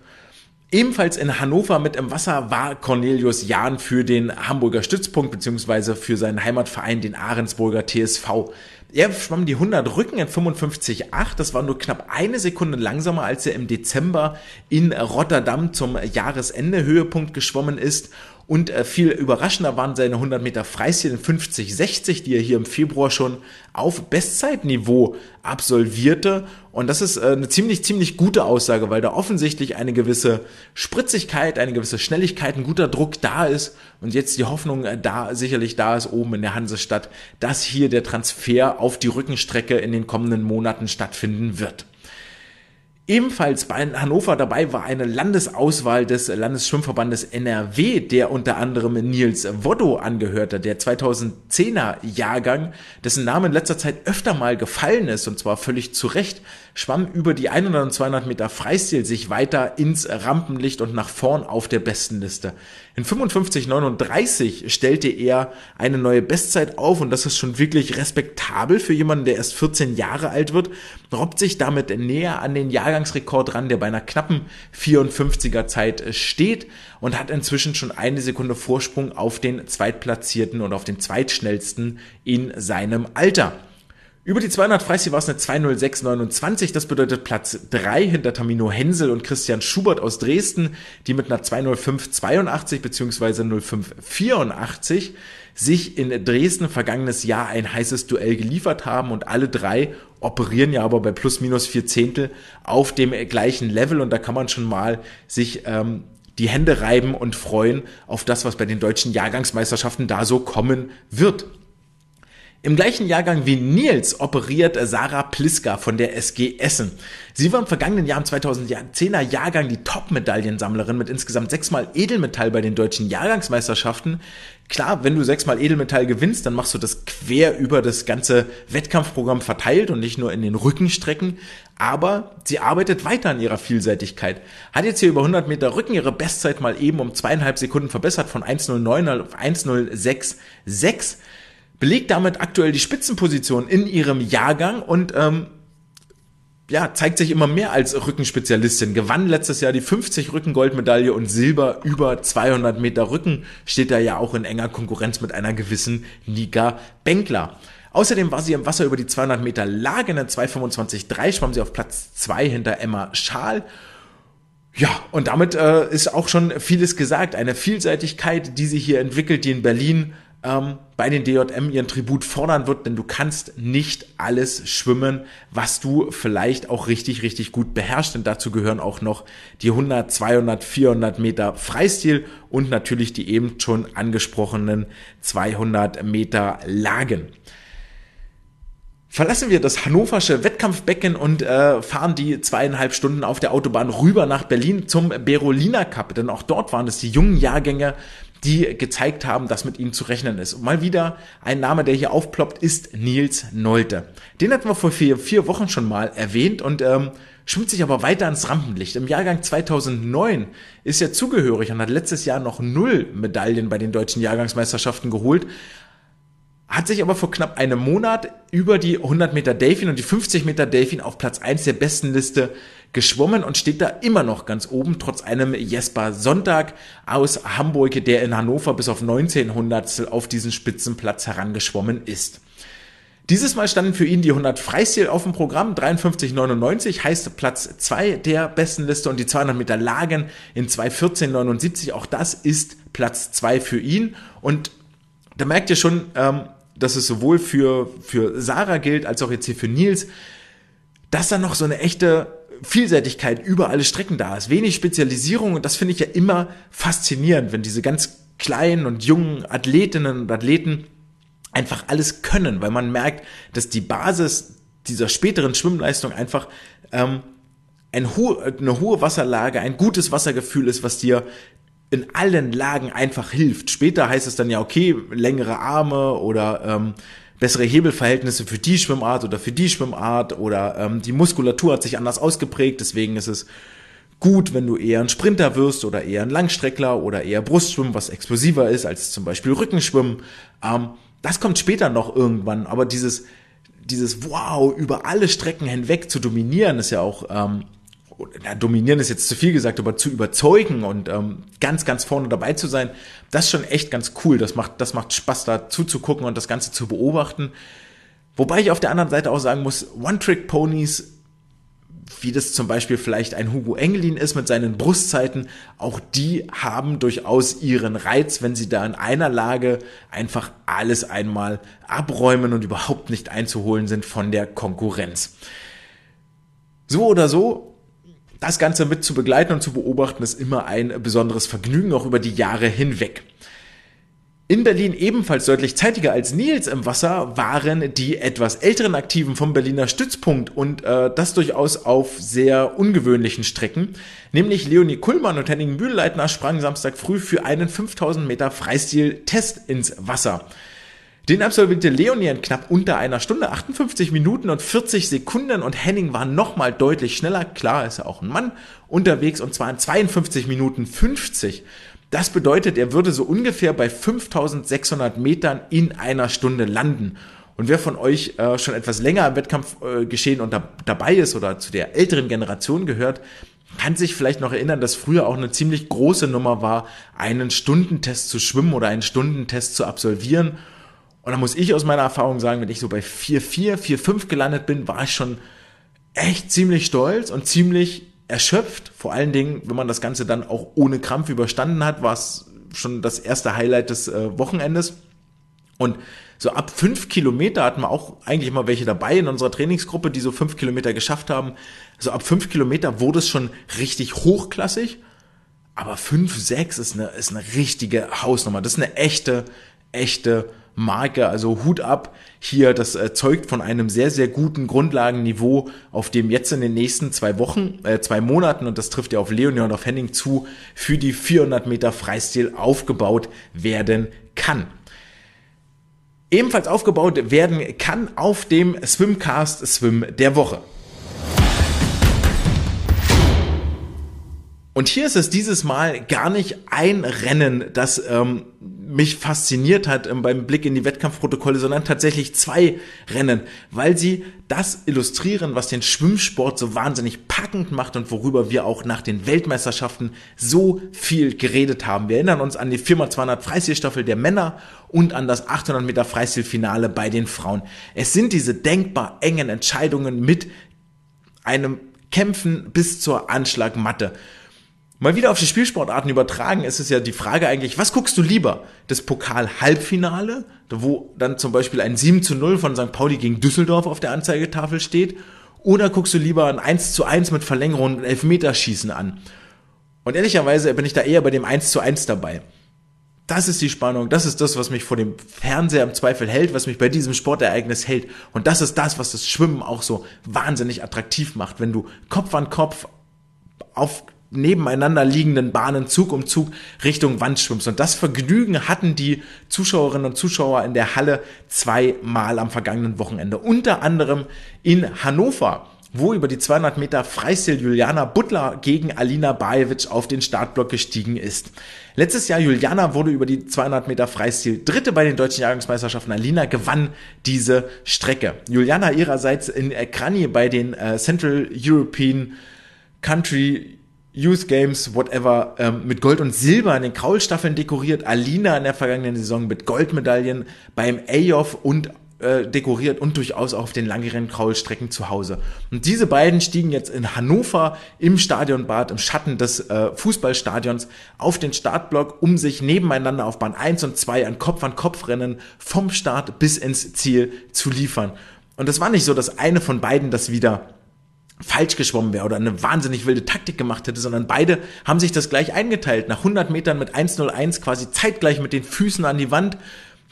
Ebenfalls in Hannover mit im Wasser war Cornelius Jahn für den Hamburger Stützpunkt beziehungsweise für seinen Heimatverein, den Ahrensburger TSV. Er schwamm die 100 Rücken in 55,8. Das war nur knapp eine Sekunde langsamer, als er im Dezember in Rotterdam zum Jahresende Höhepunkt geschwommen ist. Und äh, viel überraschender waren seine 100 Meter Freistil in 50-60, die er hier im Februar schon auf Bestzeitniveau absolvierte. Und das ist äh, eine ziemlich, ziemlich gute Aussage, weil da offensichtlich eine gewisse Spritzigkeit, eine gewisse Schnelligkeit, ein guter Druck da ist. Und jetzt die Hoffnung äh, da sicherlich da ist oben in der Hansestadt, dass hier der Transfer auf die Rückenstrecke in den kommenden Monaten stattfinden wird. Ebenfalls bei Hannover dabei war eine Landesauswahl des Landesschwimmverbandes NRW, der unter anderem Nils Woddo angehörte, der 2010er Jahrgang, dessen Name in letzter Zeit öfter mal gefallen ist und zwar völlig zu Recht, schwamm über die 100 und 200 Meter Freistil sich weiter ins Rampenlicht und nach vorn auf der Bestenliste. In 55,39 stellte er eine neue Bestzeit auf und das ist schon wirklich respektabel für jemanden, der erst 14 Jahre alt wird, robbt sich damit näher an den Jahrgangsrekord ran, der bei einer knappen 54er Zeit steht und hat inzwischen schon eine Sekunde Vorsprung auf den Zweitplatzierten und auf den Zweitschnellsten in seinem Alter. Über die 200 Freistil war es eine 20629, das bedeutet Platz 3 hinter Tamino Hensel und Christian Schubert aus Dresden, die mit einer 20582 bzw. 0584 sich in Dresden vergangenes Jahr ein heißes Duell geliefert haben und alle drei operieren ja aber bei plus minus vier Zehntel auf dem gleichen Level und da kann man schon mal sich ähm, die Hände reiben und freuen auf das, was bei den deutschen Jahrgangsmeisterschaften da so kommen wird. Im gleichen Jahrgang wie Nils operiert Sarah Pliska von der SG Essen. Sie war im vergangenen Jahr im 2010er Jahrgang die Top-Medaillensammlerin mit insgesamt sechsmal Edelmetall bei den deutschen Jahrgangsmeisterschaften. Klar, wenn du sechsmal Edelmetall gewinnst, dann machst du das quer über das ganze Wettkampfprogramm verteilt und nicht nur in den Rückenstrecken. Aber sie arbeitet weiter an ihrer Vielseitigkeit. Hat jetzt hier über 100 Meter Rücken ihre Bestzeit mal eben um zweieinhalb Sekunden verbessert von 1.09 auf 1.066 belegt damit aktuell die Spitzenposition in ihrem Jahrgang und ähm, ja, zeigt sich immer mehr als Rückenspezialistin. Gewann letztes Jahr die 50 Rückengoldmedaille und Silber über 200 Meter Rücken. Steht da ja auch in enger Konkurrenz mit einer gewissen Nika Benkler. Außerdem war sie im Wasser über die 200 Meter Lage in der 225,3 schwamm sie auf Platz 2 hinter Emma Schaal. Ja, und damit äh, ist auch schon vieles gesagt. Eine Vielseitigkeit, die sich hier entwickelt, die in Berlin ähm, bei den DJM ihren Tribut fordern wird, denn du kannst nicht alles schwimmen, was du vielleicht auch richtig, richtig gut beherrschst. Und dazu gehören auch noch die 100, 200, 400 Meter Freistil und natürlich die eben schon angesprochenen 200 Meter Lagen. Verlassen wir das hannoversche Wettkampfbecken und äh, fahren die zweieinhalb Stunden auf der Autobahn rüber nach Berlin zum Berolina Cup, denn auch dort waren es die jungen Jahrgänge die gezeigt haben, dass mit ihnen zu rechnen ist. Und mal wieder ein Name, der hier aufploppt, ist Nils Nolte. Den hatten wir vor vier, vier Wochen schon mal erwähnt und ähm, schwimmt sich aber weiter ans Rampenlicht. Im Jahrgang 2009 ist er zugehörig und hat letztes Jahr noch null Medaillen bei den deutschen Jahrgangsmeisterschaften geholt, hat sich aber vor knapp einem Monat über die 100 Meter Delfin und die 50 Meter Delfin auf Platz 1 der besten Liste geschwommen und steht da immer noch ganz oben, trotz einem Jesper Sonntag aus Hamburg, der in Hannover bis auf 1900 auf diesen Spitzenplatz herangeschwommen ist. Dieses Mal standen für ihn die 100 Freistil auf dem Programm, 53,99 heißt Platz 2 der besten Liste und die 200 Meter Lagen in 2,14,79, auch das ist Platz 2 für ihn und da merkt ihr schon, ähm, dass es sowohl für, für Sarah gilt, als auch jetzt hier für Nils, dass da noch so eine echte Vielseitigkeit über alle Strecken da ist. Wenig Spezialisierung und das finde ich ja immer faszinierend, wenn diese ganz kleinen und jungen Athletinnen und Athleten einfach alles können, weil man merkt, dass die Basis dieser späteren Schwimmleistung einfach ähm, ein ho eine hohe Wasserlage, ein gutes Wassergefühl ist, was dir in allen Lagen einfach hilft. Später heißt es dann ja, okay, längere Arme oder ähm, bessere Hebelverhältnisse für die Schwimmart oder für die Schwimmart oder ähm, die Muskulatur hat sich anders ausgeprägt, deswegen ist es gut, wenn du eher ein Sprinter wirst oder eher ein Langstreckler oder eher Brustschwimmen, was explosiver ist als zum Beispiel Rückenschwimmen. Ähm, das kommt später noch irgendwann, aber dieses, dieses Wow über alle Strecken hinweg zu dominieren ist ja auch ähm, ja, dominieren ist jetzt zu viel gesagt, aber zu überzeugen und ähm, ganz, ganz vorne dabei zu sein, das ist schon echt ganz cool. Das macht, das macht Spaß, da zuzugucken und das Ganze zu beobachten. Wobei ich auf der anderen Seite auch sagen muss, One-Trick-Ponys wie das zum Beispiel vielleicht ein Hugo Engelin ist mit seinen Brustzeiten, auch die haben durchaus ihren Reiz, wenn sie da in einer Lage einfach alles einmal abräumen und überhaupt nicht einzuholen sind von der Konkurrenz. So oder so, das Ganze mit zu begleiten und zu beobachten ist immer ein besonderes Vergnügen, auch über die Jahre hinweg. In Berlin ebenfalls deutlich zeitiger als Nils im Wasser waren die etwas älteren Aktiven vom Berliner Stützpunkt und äh, das durchaus auf sehr ungewöhnlichen Strecken. Nämlich Leonie Kuhlmann und Henning Bühlleitner sprangen Samstag früh für einen 5000 Meter Freistil-Test ins Wasser. Den absolvierte Leonie in knapp unter einer Stunde, 58 Minuten und 40 Sekunden und Henning war nochmal deutlich schneller, klar ist er auch ein Mann, unterwegs und zwar in 52 Minuten 50. Das bedeutet, er würde so ungefähr bei 5600 Metern in einer Stunde landen. Und wer von euch äh, schon etwas länger im Wettkampf äh, und da, dabei ist oder zu der älteren Generation gehört, kann sich vielleicht noch erinnern, dass früher auch eine ziemlich große Nummer war, einen Stundentest zu schwimmen oder einen Stundentest zu absolvieren. Und da muss ich aus meiner Erfahrung sagen, wenn ich so bei 4,4, 4,5 gelandet bin, war ich schon echt ziemlich stolz und ziemlich erschöpft. Vor allen Dingen, wenn man das Ganze dann auch ohne Krampf überstanden hat, war es schon das erste Highlight des äh, Wochenendes. Und so ab fünf Kilometer hatten wir auch eigentlich immer welche dabei in unserer Trainingsgruppe, die so fünf Kilometer geschafft haben. So ab fünf Kilometer wurde es schon richtig hochklassig. Aber fünf, sechs ist eine, ist eine richtige Hausnummer. Das ist eine echte, echte Marke, also Hut ab hier, das äh, zeugt von einem sehr, sehr guten Grundlagenniveau, auf dem jetzt in den nächsten zwei Wochen, äh, zwei Monaten, und das trifft ja auf Leonie und auf Henning zu, für die 400 Meter Freistil aufgebaut werden kann. Ebenfalls aufgebaut werden kann auf dem Swimcast Swim der Woche. Und hier ist es dieses Mal gar nicht ein Rennen, das ähm, mich fasziniert hat ähm, beim Blick in die Wettkampfprotokolle, sondern tatsächlich zwei Rennen, weil sie das illustrieren, was den Schwimmsport so wahnsinnig packend macht und worüber wir auch nach den Weltmeisterschaften so viel geredet haben. Wir erinnern uns an die 4x200 Freistilstaffel der Männer und an das 800 Meter Freistilfinale bei den Frauen. Es sind diese denkbar engen Entscheidungen mit einem Kämpfen bis zur Anschlagmatte. Mal wieder auf die Spielsportarten übertragen, ist es ja die Frage eigentlich, was guckst du lieber? Das Pokal-Halbfinale, wo dann zum Beispiel ein 7 zu 0 von St. Pauli gegen Düsseldorf auf der Anzeigetafel steht? Oder guckst du lieber ein 1 zu 1 mit Verlängerung und Elfmeterschießen an? Und ehrlicherweise bin ich da eher bei dem 1 zu 1 dabei. Das ist die Spannung, das ist das, was mich vor dem Fernseher im Zweifel hält, was mich bei diesem Sportereignis hält. Und das ist das, was das Schwimmen auch so wahnsinnig attraktiv macht, wenn du Kopf an Kopf auf nebeneinander liegenden Bahnen Zug um Zug Richtung Wand schwimmst. Und das Vergnügen hatten die Zuschauerinnen und Zuschauer in der Halle zweimal am vergangenen Wochenende. Unter anderem in Hannover wo über die 200 Meter Freistil Juliana Butler gegen Alina Bajevic auf den Startblock gestiegen ist. Letztes Jahr Juliana wurde über die 200 Meter Freistil Dritte bei den deutschen Jahrgangsmeisterschaften. Alina gewann diese Strecke. Juliana ihrerseits in Krani bei den äh, Central European Country Youth Games, whatever, ähm, mit Gold und Silber in den Kraulstaffeln dekoriert. Alina in der vergangenen Saison mit Goldmedaillen beim AYOF und äh, dekoriert und durchaus auch auf den langjährigen Kraulstrecken zu Hause. Und diese beiden stiegen jetzt in Hannover im Stadionbad, im Schatten des äh, Fußballstadions auf den Startblock, um sich nebeneinander auf Bahn 1 und 2 an Kopf-an-Kopf-Rennen vom Start bis ins Ziel zu liefern. Und es war nicht so, dass eine von beiden das wieder falsch geschwommen wäre oder eine wahnsinnig wilde Taktik gemacht hätte, sondern beide haben sich das gleich eingeteilt. Nach 100 Metern mit 1.01 quasi zeitgleich mit den Füßen an die Wand.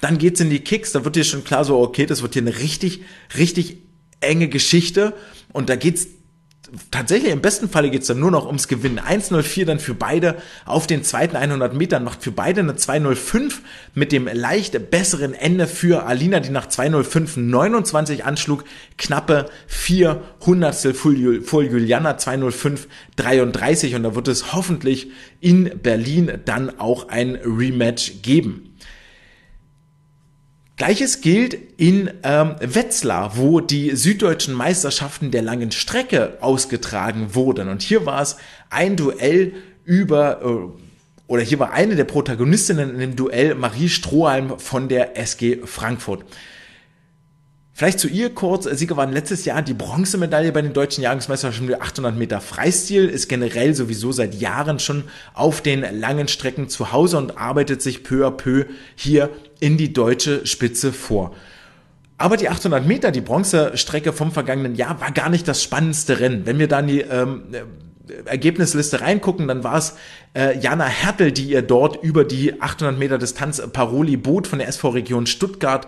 Dann geht's in die Kicks, da wird dir schon klar so, okay, das wird hier eine richtig, richtig enge Geschichte und da geht's tatsächlich im besten Falle geht's dann nur noch ums Gewinnen. 1.04 dann für beide auf den zweiten 100 Metern, macht für beide eine 2.05 mit dem leicht besseren Ende für Alina, die nach 2.05 29 anschlug, knappe 4 Hundertstel vor Juliana 2.05 33 und da wird es hoffentlich in Berlin dann auch ein Rematch geben. Gleiches gilt in ähm, Wetzlar, wo die süddeutschen Meisterschaften der langen Strecke ausgetragen wurden. Und hier war es ein Duell über, äh, oder hier war eine der Protagonistinnen in dem Duell Marie Strohhalm von der SG Frankfurt. Vielleicht zu ihr kurz. Sie gewann letztes Jahr die Bronzemedaille bei den deutschen Jagdmeisterschaften der 800 Meter Freistil, ist generell sowieso seit Jahren schon auf den langen Strecken zu Hause und arbeitet sich peu à peu hier in die deutsche Spitze vor. Aber die 800 Meter, die Bronzestrecke vom vergangenen Jahr, war gar nicht das spannendste Rennen. Wenn wir da in die ähm, Ergebnisliste reingucken, dann war es äh, Jana Hertel, die ihr dort über die 800 Meter Distanz Paroli bot von der SV Region Stuttgart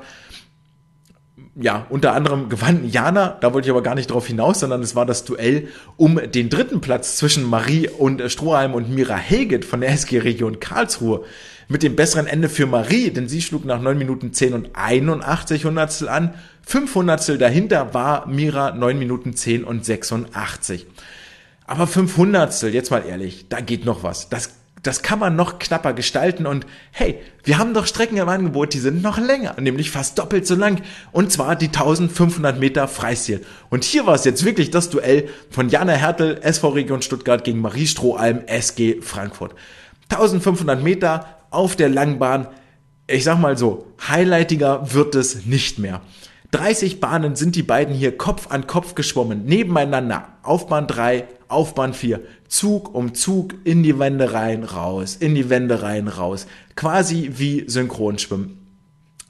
ja, unter anderem gewann Jana, da wollte ich aber gar nicht drauf hinaus, sondern es war das Duell um den dritten Platz zwischen Marie und äh, Stroheim und Mira Helget von der SG Region Karlsruhe. Mit dem besseren Ende für Marie, denn sie schlug nach 9 Minuten 10 und 81 Hundertstel an. 5 Hundertstel dahinter war Mira 9 Minuten 10 und 86. Aber 5 Hundertstel, jetzt mal ehrlich, da geht noch was. Das das kann man noch knapper gestalten und hey, wir haben doch Strecken im Angebot, die sind noch länger, nämlich fast doppelt so lang und zwar die 1500 Meter Freistil. Und hier war es jetzt wirklich das Duell von Jana Hertel, SV Region Stuttgart gegen Marie Strohalm, SG Frankfurt. 1500 Meter auf der Langbahn. Ich sag mal so, highlightiger wird es nicht mehr. 30 Bahnen sind die beiden hier Kopf an Kopf geschwommen, nebeneinander, auf Bahn 3, auf Bahn 4, Zug um Zug in die Wände rein, raus, in die Wände rein, raus. Quasi wie Synchronschwimmen.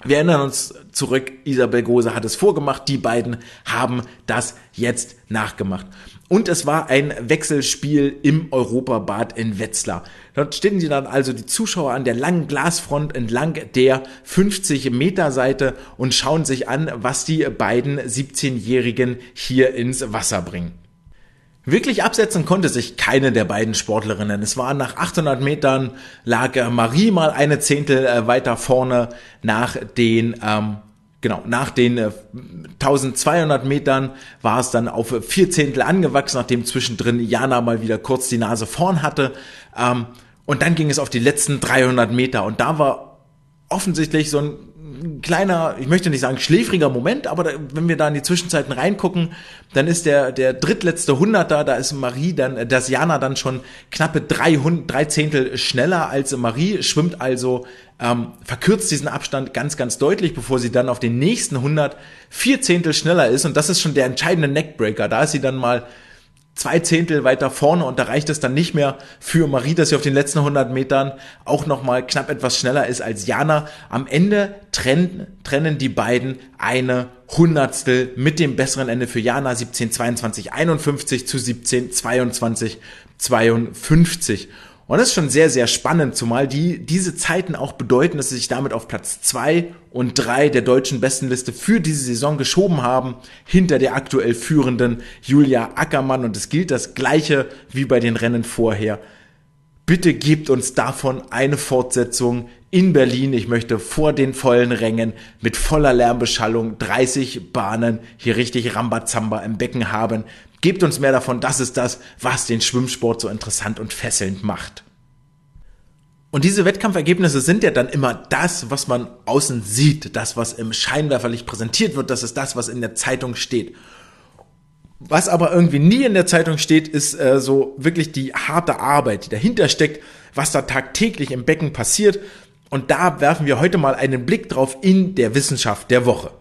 Wir erinnern uns zurück, Isabel Gose hat es vorgemacht, die beiden haben das jetzt nachgemacht. Und es war ein Wechselspiel im Europabad in Wetzlar. Dort stehen sie dann also die Zuschauer an der langen Glasfront entlang der 50 Meter Seite und schauen sich an, was die beiden 17-Jährigen hier ins Wasser bringen. Wirklich absetzen konnte sich keine der beiden Sportlerinnen. Es war nach 800 Metern lag äh, Marie mal eine Zehntel äh, weiter vorne nach den ähm, genau nach den äh, 1200 Metern war es dann auf vier Zehntel angewachsen, nachdem zwischendrin Jana mal wieder kurz die Nase vorn hatte. Ähm, und dann ging es auf die letzten 300 Meter und da war offensichtlich so ein kleiner, ich möchte nicht sagen schläfriger Moment, aber da, wenn wir da in die Zwischenzeiten reingucken, dann ist der, der drittletzte Hunderter, da ist Marie dann, äh, das Jana dann schon knappe drei, drei Zehntel schneller als Marie, schwimmt also, ähm, verkürzt diesen Abstand ganz, ganz deutlich, bevor sie dann auf den nächsten 100 vier Zehntel schneller ist und das ist schon der entscheidende Neckbreaker. Da ist sie dann mal zwei Zehntel weiter vorne und da reicht es dann nicht mehr für Marie, dass sie auf den letzten 100 Metern auch nochmal knapp etwas schneller ist als Jana. Am Ende trennen, trennen die beiden eine Hundertstel mit dem besseren Ende für Jana 17, 22, 51 zu 17, 22, 52. Und das ist schon sehr, sehr spannend, zumal die diese Zeiten auch bedeuten, dass sie sich damit auf Platz zwei und drei der deutschen Bestenliste für diese Saison geschoben haben, hinter der aktuell führenden Julia Ackermann. Und es gilt das Gleiche wie bei den Rennen vorher. Bitte gebt uns davon eine Fortsetzung in Berlin. Ich möchte vor den vollen Rängen mit voller Lärmbeschallung 30 Bahnen hier richtig Rambazamba im Becken haben. Gebt uns mehr davon, das ist das, was den Schwimmsport so interessant und fesselnd macht. Und diese Wettkampfergebnisse sind ja dann immer das, was man außen sieht, das, was im Scheinwerferlicht präsentiert wird, das ist das, was in der Zeitung steht. Was aber irgendwie nie in der Zeitung steht, ist äh, so wirklich die harte Arbeit, die dahinter steckt, was da tagtäglich im Becken passiert. Und da werfen wir heute mal einen Blick drauf in der Wissenschaft der Woche.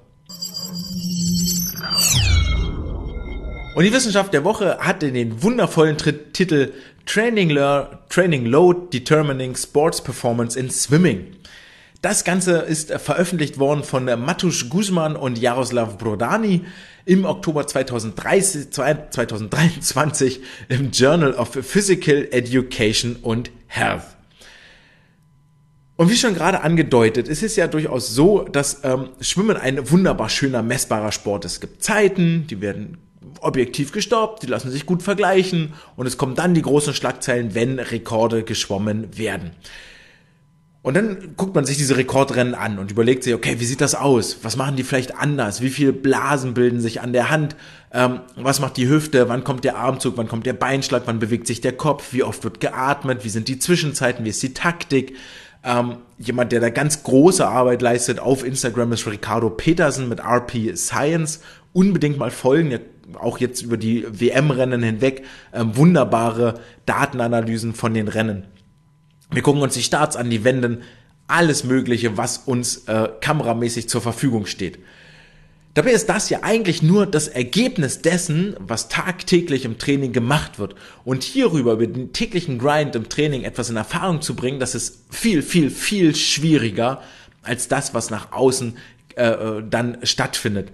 Und die Wissenschaft der Woche hatte den wundervollen Titel Training, Training Load Determining Sports Performance in Swimming. Das Ganze ist veröffentlicht worden von Matusz Guzman und Jaroslav Brodani im Oktober 2030, 2023 im Journal of Physical Education und Health. Und wie schon gerade angedeutet, es ist ja durchaus so, dass ähm, Schwimmen ein wunderbar schöner, messbarer Sport ist. Es gibt Zeiten, die werden objektiv gestoppt, die lassen sich gut vergleichen und es kommen dann die großen Schlagzeilen, wenn Rekorde geschwommen werden. Und dann guckt man sich diese Rekordrennen an und überlegt sich, okay, wie sieht das aus? Was machen die vielleicht anders? Wie viele Blasen bilden sich an der Hand? Ähm, was macht die Hüfte? Wann kommt der Armzug? Wann kommt der Beinschlag? Wann bewegt sich der Kopf? Wie oft wird geatmet? Wie sind die Zwischenzeiten? Wie ist die Taktik? Ähm, jemand, der da ganz große Arbeit leistet auf Instagram ist Ricardo Petersen mit RP Science. Unbedingt mal folgen, der auch jetzt über die WM-Rennen hinweg ähm, wunderbare Datenanalysen von den Rennen. Wir gucken uns die Starts an, die Wenden, alles Mögliche, was uns äh, kameramäßig zur Verfügung steht. Dabei ist das ja eigentlich nur das Ergebnis dessen, was tagtäglich im Training gemacht wird. Und hierüber, über den täglichen Grind im Training etwas in Erfahrung zu bringen, das ist viel, viel, viel schwieriger als das, was nach außen äh, äh dann stattfindet.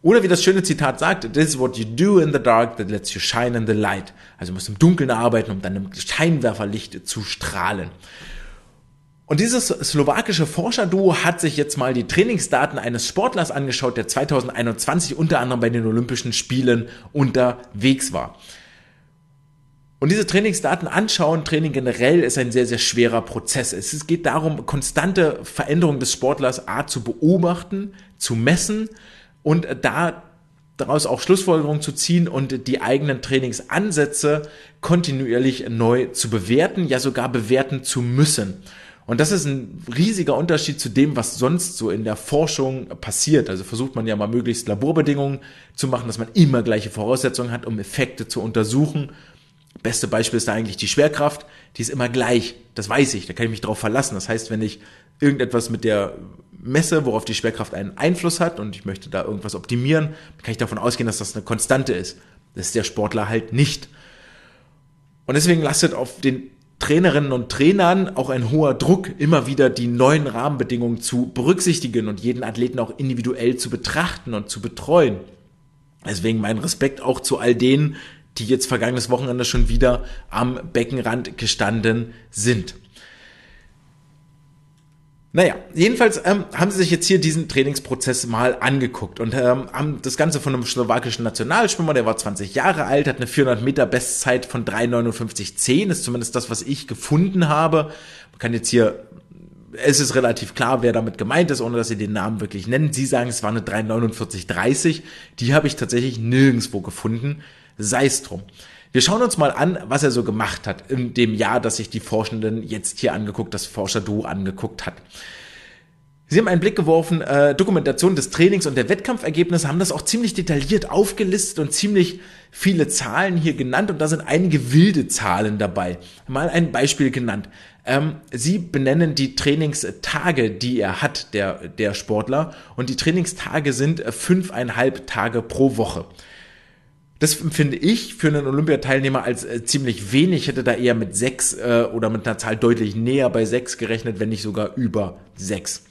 Oder wie das schöne Zitat sagt, this is what you do in the dark that lets you shine in the light. Also du musst im Dunkeln arbeiten, um dann im Scheinwerferlicht zu strahlen. Und dieses slowakische Forscherduo hat sich jetzt mal die Trainingsdaten eines Sportlers angeschaut, der 2021 unter anderem bei den Olympischen Spielen unterwegs war. Und diese Trainingsdaten anschauen, Training generell ist ein sehr, sehr schwerer Prozess. Es geht darum, konstante Veränderungen des Sportlers A zu beobachten, zu messen und da daraus auch Schlussfolgerungen zu ziehen und die eigenen Trainingsansätze kontinuierlich neu zu bewerten, ja sogar bewerten zu müssen. Und das ist ein riesiger Unterschied zu dem, was sonst so in der Forschung passiert. Also versucht man ja mal möglichst Laborbedingungen zu machen, dass man immer gleiche Voraussetzungen hat, um Effekte zu untersuchen. Beste Beispiel ist da eigentlich die Schwerkraft. Die ist immer gleich. Das weiß ich. Da kann ich mich drauf verlassen. Das heißt, wenn ich irgendetwas mit der messe, worauf die Schwerkraft einen Einfluss hat und ich möchte da irgendwas optimieren, kann ich davon ausgehen, dass das eine Konstante ist. Das ist der Sportler halt nicht. Und deswegen lastet auf den Trainerinnen und Trainern auch ein hoher Druck, immer wieder die neuen Rahmenbedingungen zu berücksichtigen und jeden Athleten auch individuell zu betrachten und zu betreuen. Deswegen mein Respekt auch zu all denen, die jetzt vergangenes Wochenende schon wieder am Beckenrand gestanden sind. Naja, jedenfalls ähm, haben sie sich jetzt hier diesen Trainingsprozess mal angeguckt und ähm, haben das Ganze von einem slowakischen Nationalschwimmer, der war 20 Jahre alt, hat eine 400 Meter Bestzeit von 3,59,10, ist zumindest das, was ich gefunden habe. Man kann jetzt hier, es ist relativ klar, wer damit gemeint ist, ohne dass sie den Namen wirklich nennen. Sie sagen, es war eine 3,49,30, die habe ich tatsächlich nirgendswo gefunden, sei es drum. Wir schauen uns mal an, was er so gemacht hat in dem Jahr, das sich die Forschenden jetzt hier angeguckt, das Forscherduo angeguckt hat. Sie haben einen Blick geworfen, äh, Dokumentation des Trainings und der Wettkampfergebnisse, haben das auch ziemlich detailliert aufgelistet und ziemlich viele Zahlen hier genannt und da sind einige wilde Zahlen dabei. Mal ein Beispiel genannt. Ähm, Sie benennen die Trainingstage, die er hat, der, der Sportler, und die Trainingstage sind fünfeinhalb Tage pro Woche. Das finde ich für einen Olympiateilnehmer als äh, ziemlich wenig. Ich hätte da eher mit sechs äh, oder mit einer Zahl deutlich näher bei sechs gerechnet, wenn nicht sogar über sechs.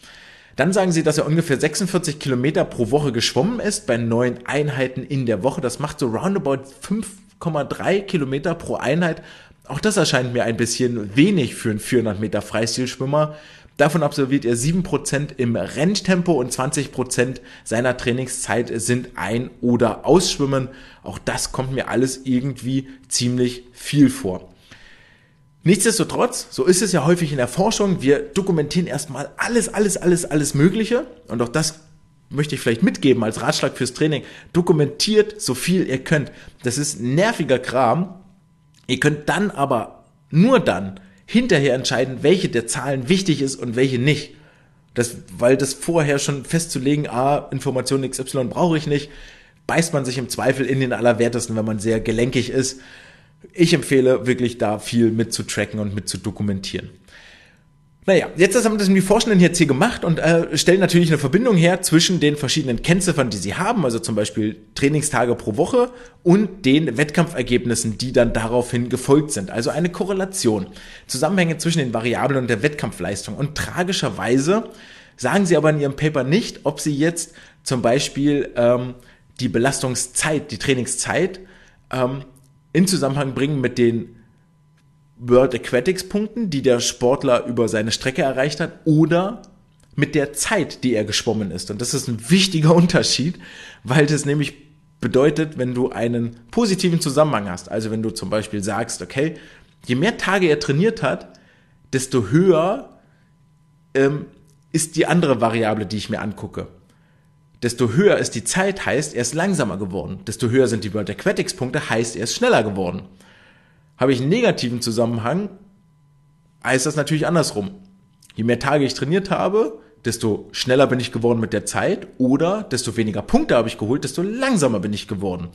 Dann sagen sie, dass er ungefähr 46 Kilometer pro Woche geschwommen ist bei neun Einheiten in der Woche. Das macht so roundabout 5,3 Kilometer pro Einheit. Auch das erscheint mir ein bisschen wenig für einen 400 Meter Freistilschwimmer. Davon absolviert er 7% im Renntempo und 20% seiner Trainingszeit sind Ein- oder Ausschwimmen. Auch das kommt mir alles irgendwie ziemlich viel vor. Nichtsdestotrotz, so ist es ja häufig in der Forschung, wir dokumentieren erstmal alles, alles, alles, alles Mögliche und auch das möchte ich vielleicht mitgeben als Ratschlag fürs Training. Dokumentiert so viel ihr könnt. Das ist nerviger Kram. Ihr könnt dann aber nur dann hinterher entscheiden, welche der Zahlen wichtig ist und welche nicht. Das, weil das vorher schon festzulegen, ah, Information XY brauche ich nicht, beißt man sich im Zweifel in den Allerwertesten, wenn man sehr gelenkig ist. Ich empfehle wirklich da viel mit zu tracken und mit zu dokumentieren. Naja, jetzt haben das die Forschenden jetzt hier gemacht und äh, stellen natürlich eine Verbindung her zwischen den verschiedenen Kennziffern, die sie haben, also zum Beispiel Trainingstage pro Woche und den Wettkampfergebnissen, die dann daraufhin gefolgt sind. Also eine Korrelation. Zusammenhänge zwischen den Variablen und der Wettkampfleistung. Und tragischerweise sagen sie aber in ihrem Paper nicht, ob sie jetzt zum Beispiel ähm, die Belastungszeit, die Trainingszeit ähm, in Zusammenhang bringen mit den World Aquatics Punkten, die der Sportler über seine Strecke erreicht hat, oder mit der Zeit, die er geschwommen ist. Und das ist ein wichtiger Unterschied, weil das nämlich bedeutet, wenn du einen positiven Zusammenhang hast, also wenn du zum Beispiel sagst, okay, je mehr Tage er trainiert hat, desto höher ähm, ist die andere Variable, die ich mir angucke. Desto höher ist die Zeit, heißt, er ist langsamer geworden. Desto höher sind die World Aquatics Punkte, heißt, er ist schneller geworden. Habe ich einen negativen Zusammenhang, heißt das natürlich andersrum. Je mehr Tage ich trainiert habe, desto schneller bin ich geworden mit der Zeit oder desto weniger Punkte habe ich geholt, desto langsamer bin ich geworden.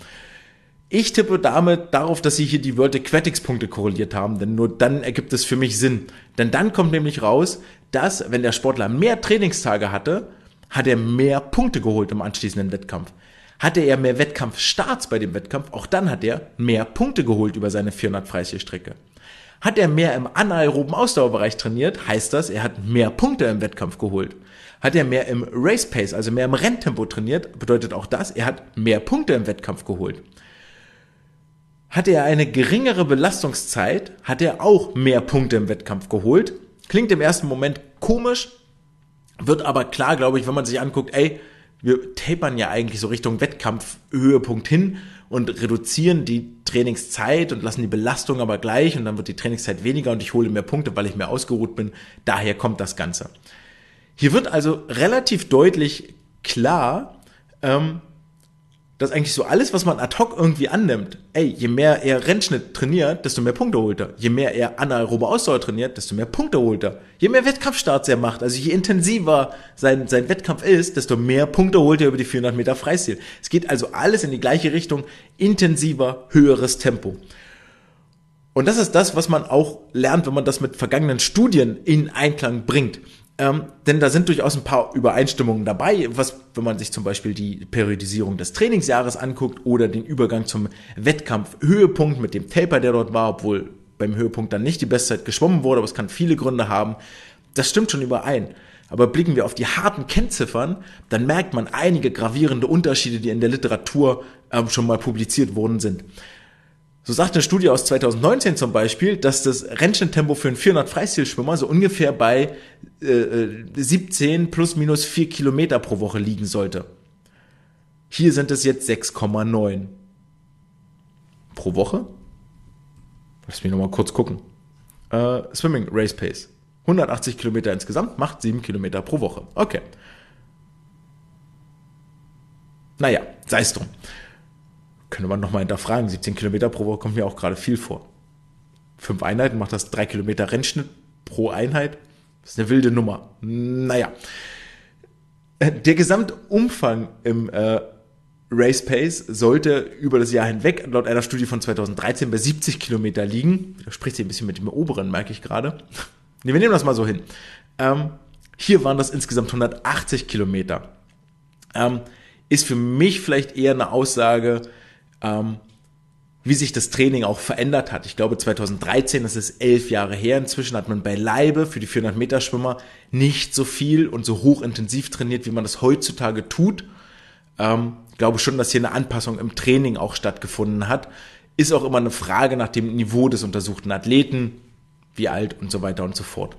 Ich tippe damit darauf, dass sie hier die World Aquatics Punkte korreliert haben, denn nur dann ergibt es für mich Sinn. Denn dann kommt nämlich raus, dass wenn der Sportler mehr Trainingstage hatte, hat er mehr Punkte geholt im anschließenden Wettkampf. Hatte er mehr Wettkampfstarts bei dem Wettkampf, auch dann hat er mehr Punkte geholt über seine 400 Freistilstrecke. Hat er mehr im anaeroben Ausdauerbereich trainiert, heißt das, er hat mehr Punkte im Wettkampf geholt. Hat er mehr im Race Pace, also mehr im Renntempo trainiert, bedeutet auch das, er hat mehr Punkte im Wettkampf geholt. Hatte er eine geringere Belastungszeit, hat er auch mehr Punkte im Wettkampf geholt. Klingt im ersten Moment komisch, wird aber klar, glaube ich, wenn man sich anguckt, ey, wir tapern ja eigentlich so Richtung Wettkampfhöhepunkt hin und reduzieren die Trainingszeit und lassen die Belastung aber gleich und dann wird die Trainingszeit weniger und ich hole mehr Punkte, weil ich mehr ausgeruht bin. Daher kommt das Ganze. Hier wird also relativ deutlich klar, ähm, dass eigentlich so alles, was man ad hoc irgendwie annimmt, ey, je mehr er Rennschnitt trainiert, desto mehr Punkte holt er. Je mehr er anaerobe Ausdauer trainiert, desto mehr Punkte holt er. Je mehr Wettkampfstarts er macht, also je intensiver sein, sein Wettkampf ist, desto mehr Punkte holt er über die 400 Meter Freistil. Es geht also alles in die gleiche Richtung, intensiver, höheres Tempo. Und das ist das, was man auch lernt, wenn man das mit vergangenen Studien in Einklang bringt. Ähm, denn da sind durchaus ein paar Übereinstimmungen dabei, was, wenn man sich zum Beispiel die Periodisierung des Trainingsjahres anguckt oder den Übergang zum Wettkampfhöhepunkt mit dem Taper, der dort war, obwohl beim Höhepunkt dann nicht die Bestzeit geschwommen wurde, aber es kann viele Gründe haben. Das stimmt schon überein. Aber blicken wir auf die harten Kennziffern, dann merkt man einige gravierende Unterschiede, die in der Literatur ähm, schon mal publiziert worden sind. So sagt eine Studie aus 2019 zum Beispiel, dass das Rennschnitttempo für einen 400 Freistilschwimmer so ungefähr bei äh, 17 plus minus 4 Kilometer pro Woche liegen sollte. Hier sind es jetzt 6,9 pro Woche. Lass mich nochmal kurz gucken. Äh, Swimming Race Pace. 180 Kilometer insgesamt, macht 7 Kilometer pro Woche. Okay. Naja, sei es drum. Könnte man nochmal hinterfragen. 17 Kilometer pro Woche kommt mir auch gerade viel vor. Fünf Einheiten macht das drei Kilometer Rennschnitt pro Einheit. Das ist eine wilde Nummer. Naja. Der Gesamtumfang im äh, Race Pace sollte über das Jahr hinweg laut einer Studie von 2013 bei 70 Kilometer liegen. Da spricht sie ein bisschen mit dem oberen, merke ich gerade. Nee, wir nehmen das mal so hin. Ähm, hier waren das insgesamt 180 Kilometer. Ähm, ist für mich vielleicht eher eine Aussage, ähm, wie sich das Training auch verändert hat. Ich glaube 2013, das ist elf Jahre her, inzwischen hat man bei Leibe für die 400 Meter Schwimmer nicht so viel und so hochintensiv trainiert, wie man das heutzutage tut. Ähm, glaube schon, dass hier eine Anpassung im Training auch stattgefunden hat. Ist auch immer eine Frage nach dem Niveau des untersuchten Athleten, wie alt und so weiter und so fort.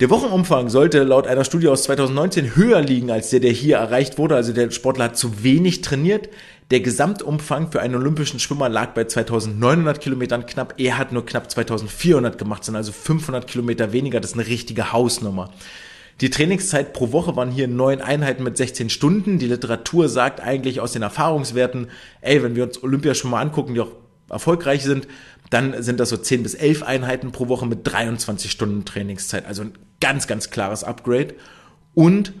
Der Wochenumfang sollte laut einer Studie aus 2019 höher liegen als der, der hier erreicht wurde. Also der Sportler hat zu wenig trainiert. Der Gesamtumfang für einen olympischen Schwimmer lag bei 2900 Kilometern knapp. Er hat nur knapp 2400 gemacht, sind also 500 Kilometer weniger. Das ist eine richtige Hausnummer. Die Trainingszeit pro Woche waren hier neun Einheiten mit 16 Stunden. Die Literatur sagt eigentlich aus den Erfahrungswerten, ey, wenn wir uns Olympiaschwimmer angucken, die auch erfolgreich sind, dann sind das so 10 bis 11 Einheiten pro Woche mit 23 Stunden Trainingszeit. Also ein ganz, ganz klares Upgrade. Und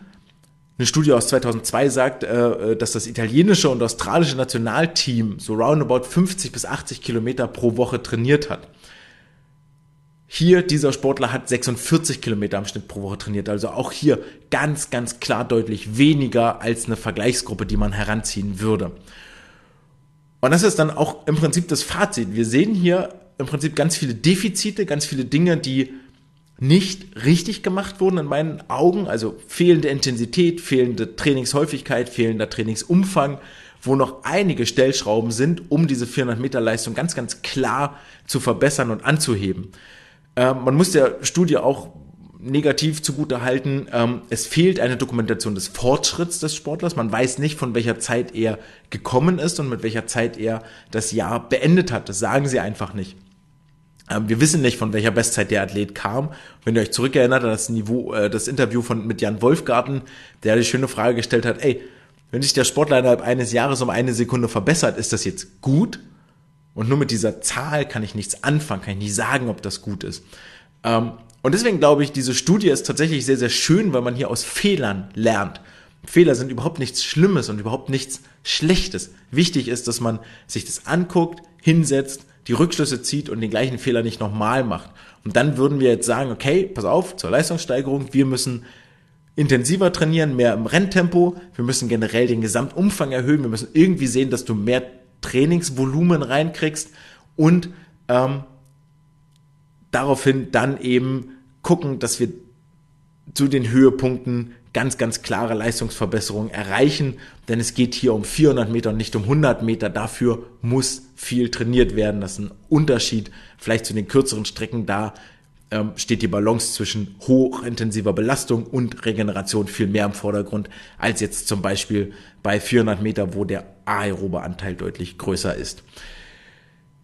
eine Studie aus 2002 sagt, äh, dass das italienische und australische Nationalteam so roundabout 50 bis 80 Kilometer pro Woche trainiert hat. Hier, dieser Sportler hat 46 Kilometer am Schnitt pro Woche trainiert. Also auch hier ganz, ganz klar deutlich weniger als eine Vergleichsgruppe, die man heranziehen würde. Und das ist dann auch im Prinzip das Fazit. Wir sehen hier im Prinzip ganz viele Defizite, ganz viele Dinge, die nicht richtig gemacht wurden in meinen Augen. Also fehlende Intensität, fehlende Trainingshäufigkeit, fehlender Trainingsumfang, wo noch einige Stellschrauben sind, um diese 400 Meter Leistung ganz, ganz klar zu verbessern und anzuheben. Äh, man muss der Studie auch negativ zugute halten, ähm, es fehlt eine Dokumentation des Fortschritts des Sportlers. Man weiß nicht, von welcher Zeit er gekommen ist und mit welcher Zeit er das Jahr beendet hat. Das sagen sie einfach nicht. Ähm, wir wissen nicht, von welcher Bestzeit der Athlet kam. Wenn ihr euch zurückerinnert an das Niveau, äh, das Interview von, mit Jan Wolfgarten, der die schöne Frage gestellt hat, ey, wenn sich der Sportler innerhalb eines Jahres um eine Sekunde verbessert, ist das jetzt gut? Und nur mit dieser Zahl kann ich nichts anfangen, kann ich nicht sagen, ob das gut ist. Ähm, Und deswegen glaube ich, diese Studie ist tatsächlich sehr, sehr schön, weil man hier aus Fehlern lernt. Fehler sind überhaupt nichts Schlimmes und überhaupt nichts Schlechtes. Wichtig ist, dass man sich das anguckt, hinsetzt, die Rückschlüsse zieht und den gleichen Fehler nicht nochmal macht. Und dann würden wir jetzt sagen, okay, pass auf, zur Leistungssteigerung, wir müssen intensiver trainieren, mehr im Renntempo, wir müssen generell den Gesamtumfang erhöhen, wir müssen irgendwie sehen, dass du mehr Trainingsvolumen reinkriegst und ähm, daraufhin dann eben gucken, dass wir zu den Höhepunkten ganz, ganz klare Leistungsverbesserungen erreichen, denn es geht hier um 400 Meter und nicht um 100 Meter. Dafür muss viel trainiert werden. Das ist ein Unterschied vielleicht zu den kürzeren Strecken. Da ähm, steht die Balance zwischen hochintensiver Belastung und Regeneration viel mehr im Vordergrund als jetzt zum Beispiel bei 400 Meter, wo der aerobe Anteil deutlich größer ist.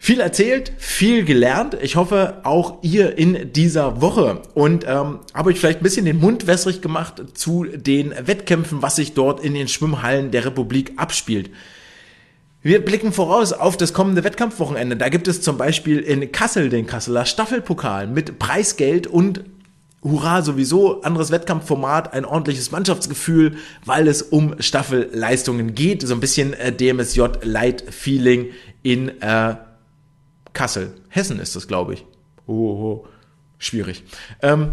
Viel erzählt, viel gelernt. Ich hoffe, auch ihr in dieser Woche. Und ähm, habe euch vielleicht ein bisschen den Mund wässrig gemacht zu den Wettkämpfen, was sich dort in den Schwimmhallen der Republik abspielt. Wir blicken voraus auf das kommende Wettkampfwochenende. Da gibt es zum Beispiel in Kassel den Kasseler Staffelpokal mit Preisgeld und Hurra sowieso, anderes Wettkampfformat, ein ordentliches Mannschaftsgefühl, weil es um Staffelleistungen geht. So ein bisschen äh, DMSJ Light Feeling in äh, Kassel. Hessen ist das, glaube ich. Oh, oh, schwierig. Ähm,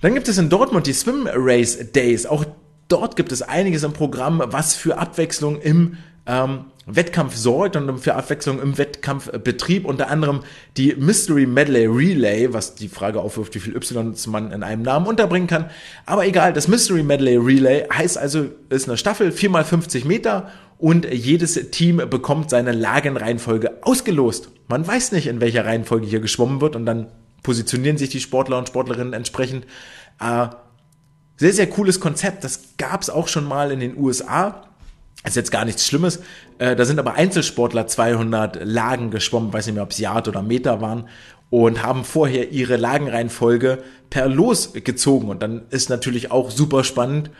dann gibt es in Dortmund die Swim Race Days. Auch dort gibt es einiges im Programm, was für Abwechslung im ähm, Wettkampf sorgt und für Abwechslung im Wettkampfbetrieb. Unter anderem die Mystery Medley Relay, was die Frage aufwirft, wie viel Y man in einem Namen unterbringen kann. Aber egal, das Mystery Medley Relay heißt also, ist eine Staffel, 4x50 Meter und jedes Team bekommt seine Lagenreihenfolge ausgelost. Man weiß nicht, in welcher Reihenfolge hier geschwommen wird und dann positionieren sich die Sportler und Sportlerinnen entsprechend. Äh, sehr, sehr cooles Konzept. Das gab es auch schon mal in den USA. Ist jetzt gar nichts Schlimmes. Äh, da sind aber Einzelsportler 200 Lagen geschwommen, weiß nicht mehr, ob es Yard oder Meter waren, und haben vorher ihre Lagenreihenfolge per Los gezogen. Und dann ist natürlich auch super spannend,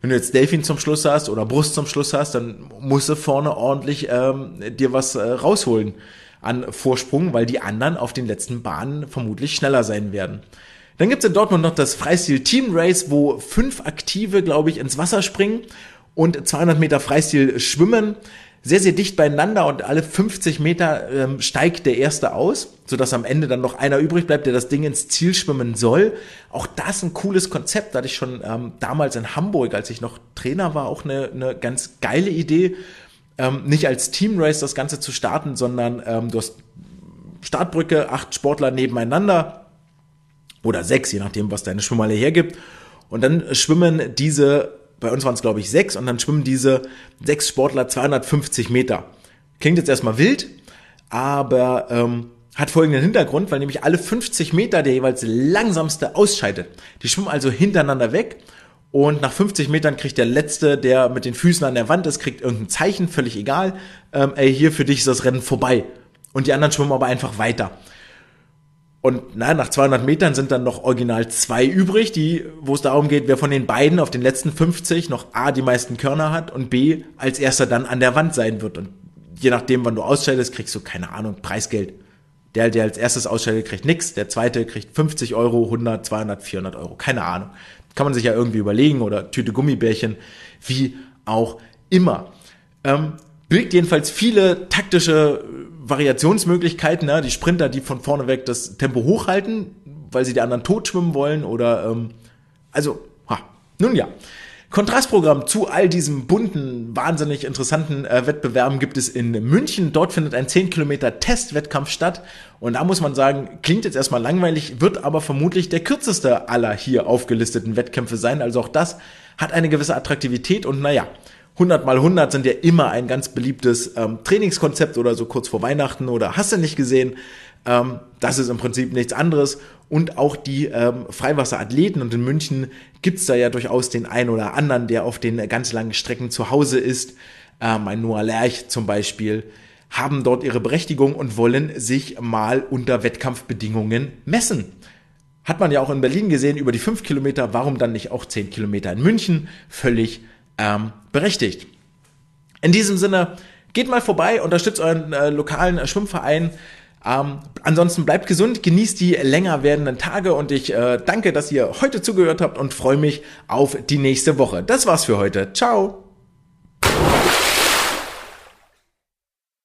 wenn du jetzt Delfin zum Schluss hast oder Brust zum Schluss hast, dann musst du vorne ordentlich ähm, dir was äh, rausholen an Vorsprung, weil die anderen auf den letzten Bahnen vermutlich schneller sein werden. Dann gibt's in Dortmund noch das Freistil Team Race, wo fünf Aktive, glaube ich, ins Wasser springen und 200 Meter Freistil schwimmen sehr, sehr dicht beieinander und alle 50 Meter ähm, steigt der erste aus, sodass am Ende dann noch einer übrig bleibt, der das Ding ins Ziel schwimmen soll. Auch das ein cooles Konzept, da hatte ich schon ähm, damals in Hamburg, als ich noch Trainer war, auch eine, eine ganz geile Idee, ähm, nicht als Teamrace das Ganze zu starten, sondern ähm, du hast Startbrücke, acht Sportler nebeneinander oder sechs, je nachdem, was deine Schwimmhalle hergibt. Und dann schwimmen diese bei uns waren es, glaube ich, sechs und dann schwimmen diese sechs Sportler 250 Meter. Klingt jetzt erstmal wild, aber ähm, hat folgenden Hintergrund, weil nämlich alle 50 Meter der jeweils langsamste ausscheidet. Die schwimmen also hintereinander weg und nach 50 Metern kriegt der Letzte, der mit den Füßen an der Wand ist, kriegt irgendein Zeichen, völlig egal. Ähm, ey, hier für dich ist das Rennen vorbei. Und die anderen schwimmen aber einfach weiter. Und na, nach 200 Metern sind dann noch original zwei übrig, die, wo es darum geht, wer von den beiden auf den letzten 50 noch A, die meisten Körner hat und B, als erster dann an der Wand sein wird. Und je nachdem, wann du ausscheidest, kriegst du, keine Ahnung, Preisgeld. Der, der als erstes ausscheidet, kriegt nix. Der zweite kriegt 50 Euro, 100, 200, 400 Euro. Keine Ahnung. Kann man sich ja irgendwie überlegen oder Tüte Gummibärchen, wie auch immer. Ähm, birgt jedenfalls viele taktische Variationsmöglichkeiten, ne? die Sprinter, die von vorne weg das Tempo hochhalten, weil sie die anderen tot schwimmen wollen oder ähm, also, ha, nun ja. Kontrastprogramm zu all diesem bunten, wahnsinnig interessanten äh, Wettbewerben gibt es in München. Dort findet ein 10 Kilometer Testwettkampf statt. Und da muss man sagen, klingt jetzt erstmal langweilig, wird aber vermutlich der kürzeste aller hier aufgelisteten Wettkämpfe sein. Also auch das hat eine gewisse Attraktivität und naja, 100 mal 100 sind ja immer ein ganz beliebtes ähm, Trainingskonzept oder so kurz vor Weihnachten oder hast du nicht gesehen. Ähm, das ist im Prinzip nichts anderes. Und auch die ähm, Freiwasserathleten und in München gibt's da ja durchaus den einen oder anderen, der auf den ganz langen Strecken zu Hause ist. Ähm, ein Noah Lerch zum Beispiel haben dort ihre Berechtigung und wollen sich mal unter Wettkampfbedingungen messen. Hat man ja auch in Berlin gesehen über die fünf Kilometer, warum dann nicht auch zehn Kilometer in München? Völlig ähm, berechtigt. In diesem Sinne, geht mal vorbei, unterstützt euren äh, lokalen Schwimmverein. Ähm, ansonsten bleibt gesund, genießt die länger werdenden Tage und ich äh, danke, dass ihr heute zugehört habt und freue mich auf die nächste Woche. Das war's für heute. Ciao!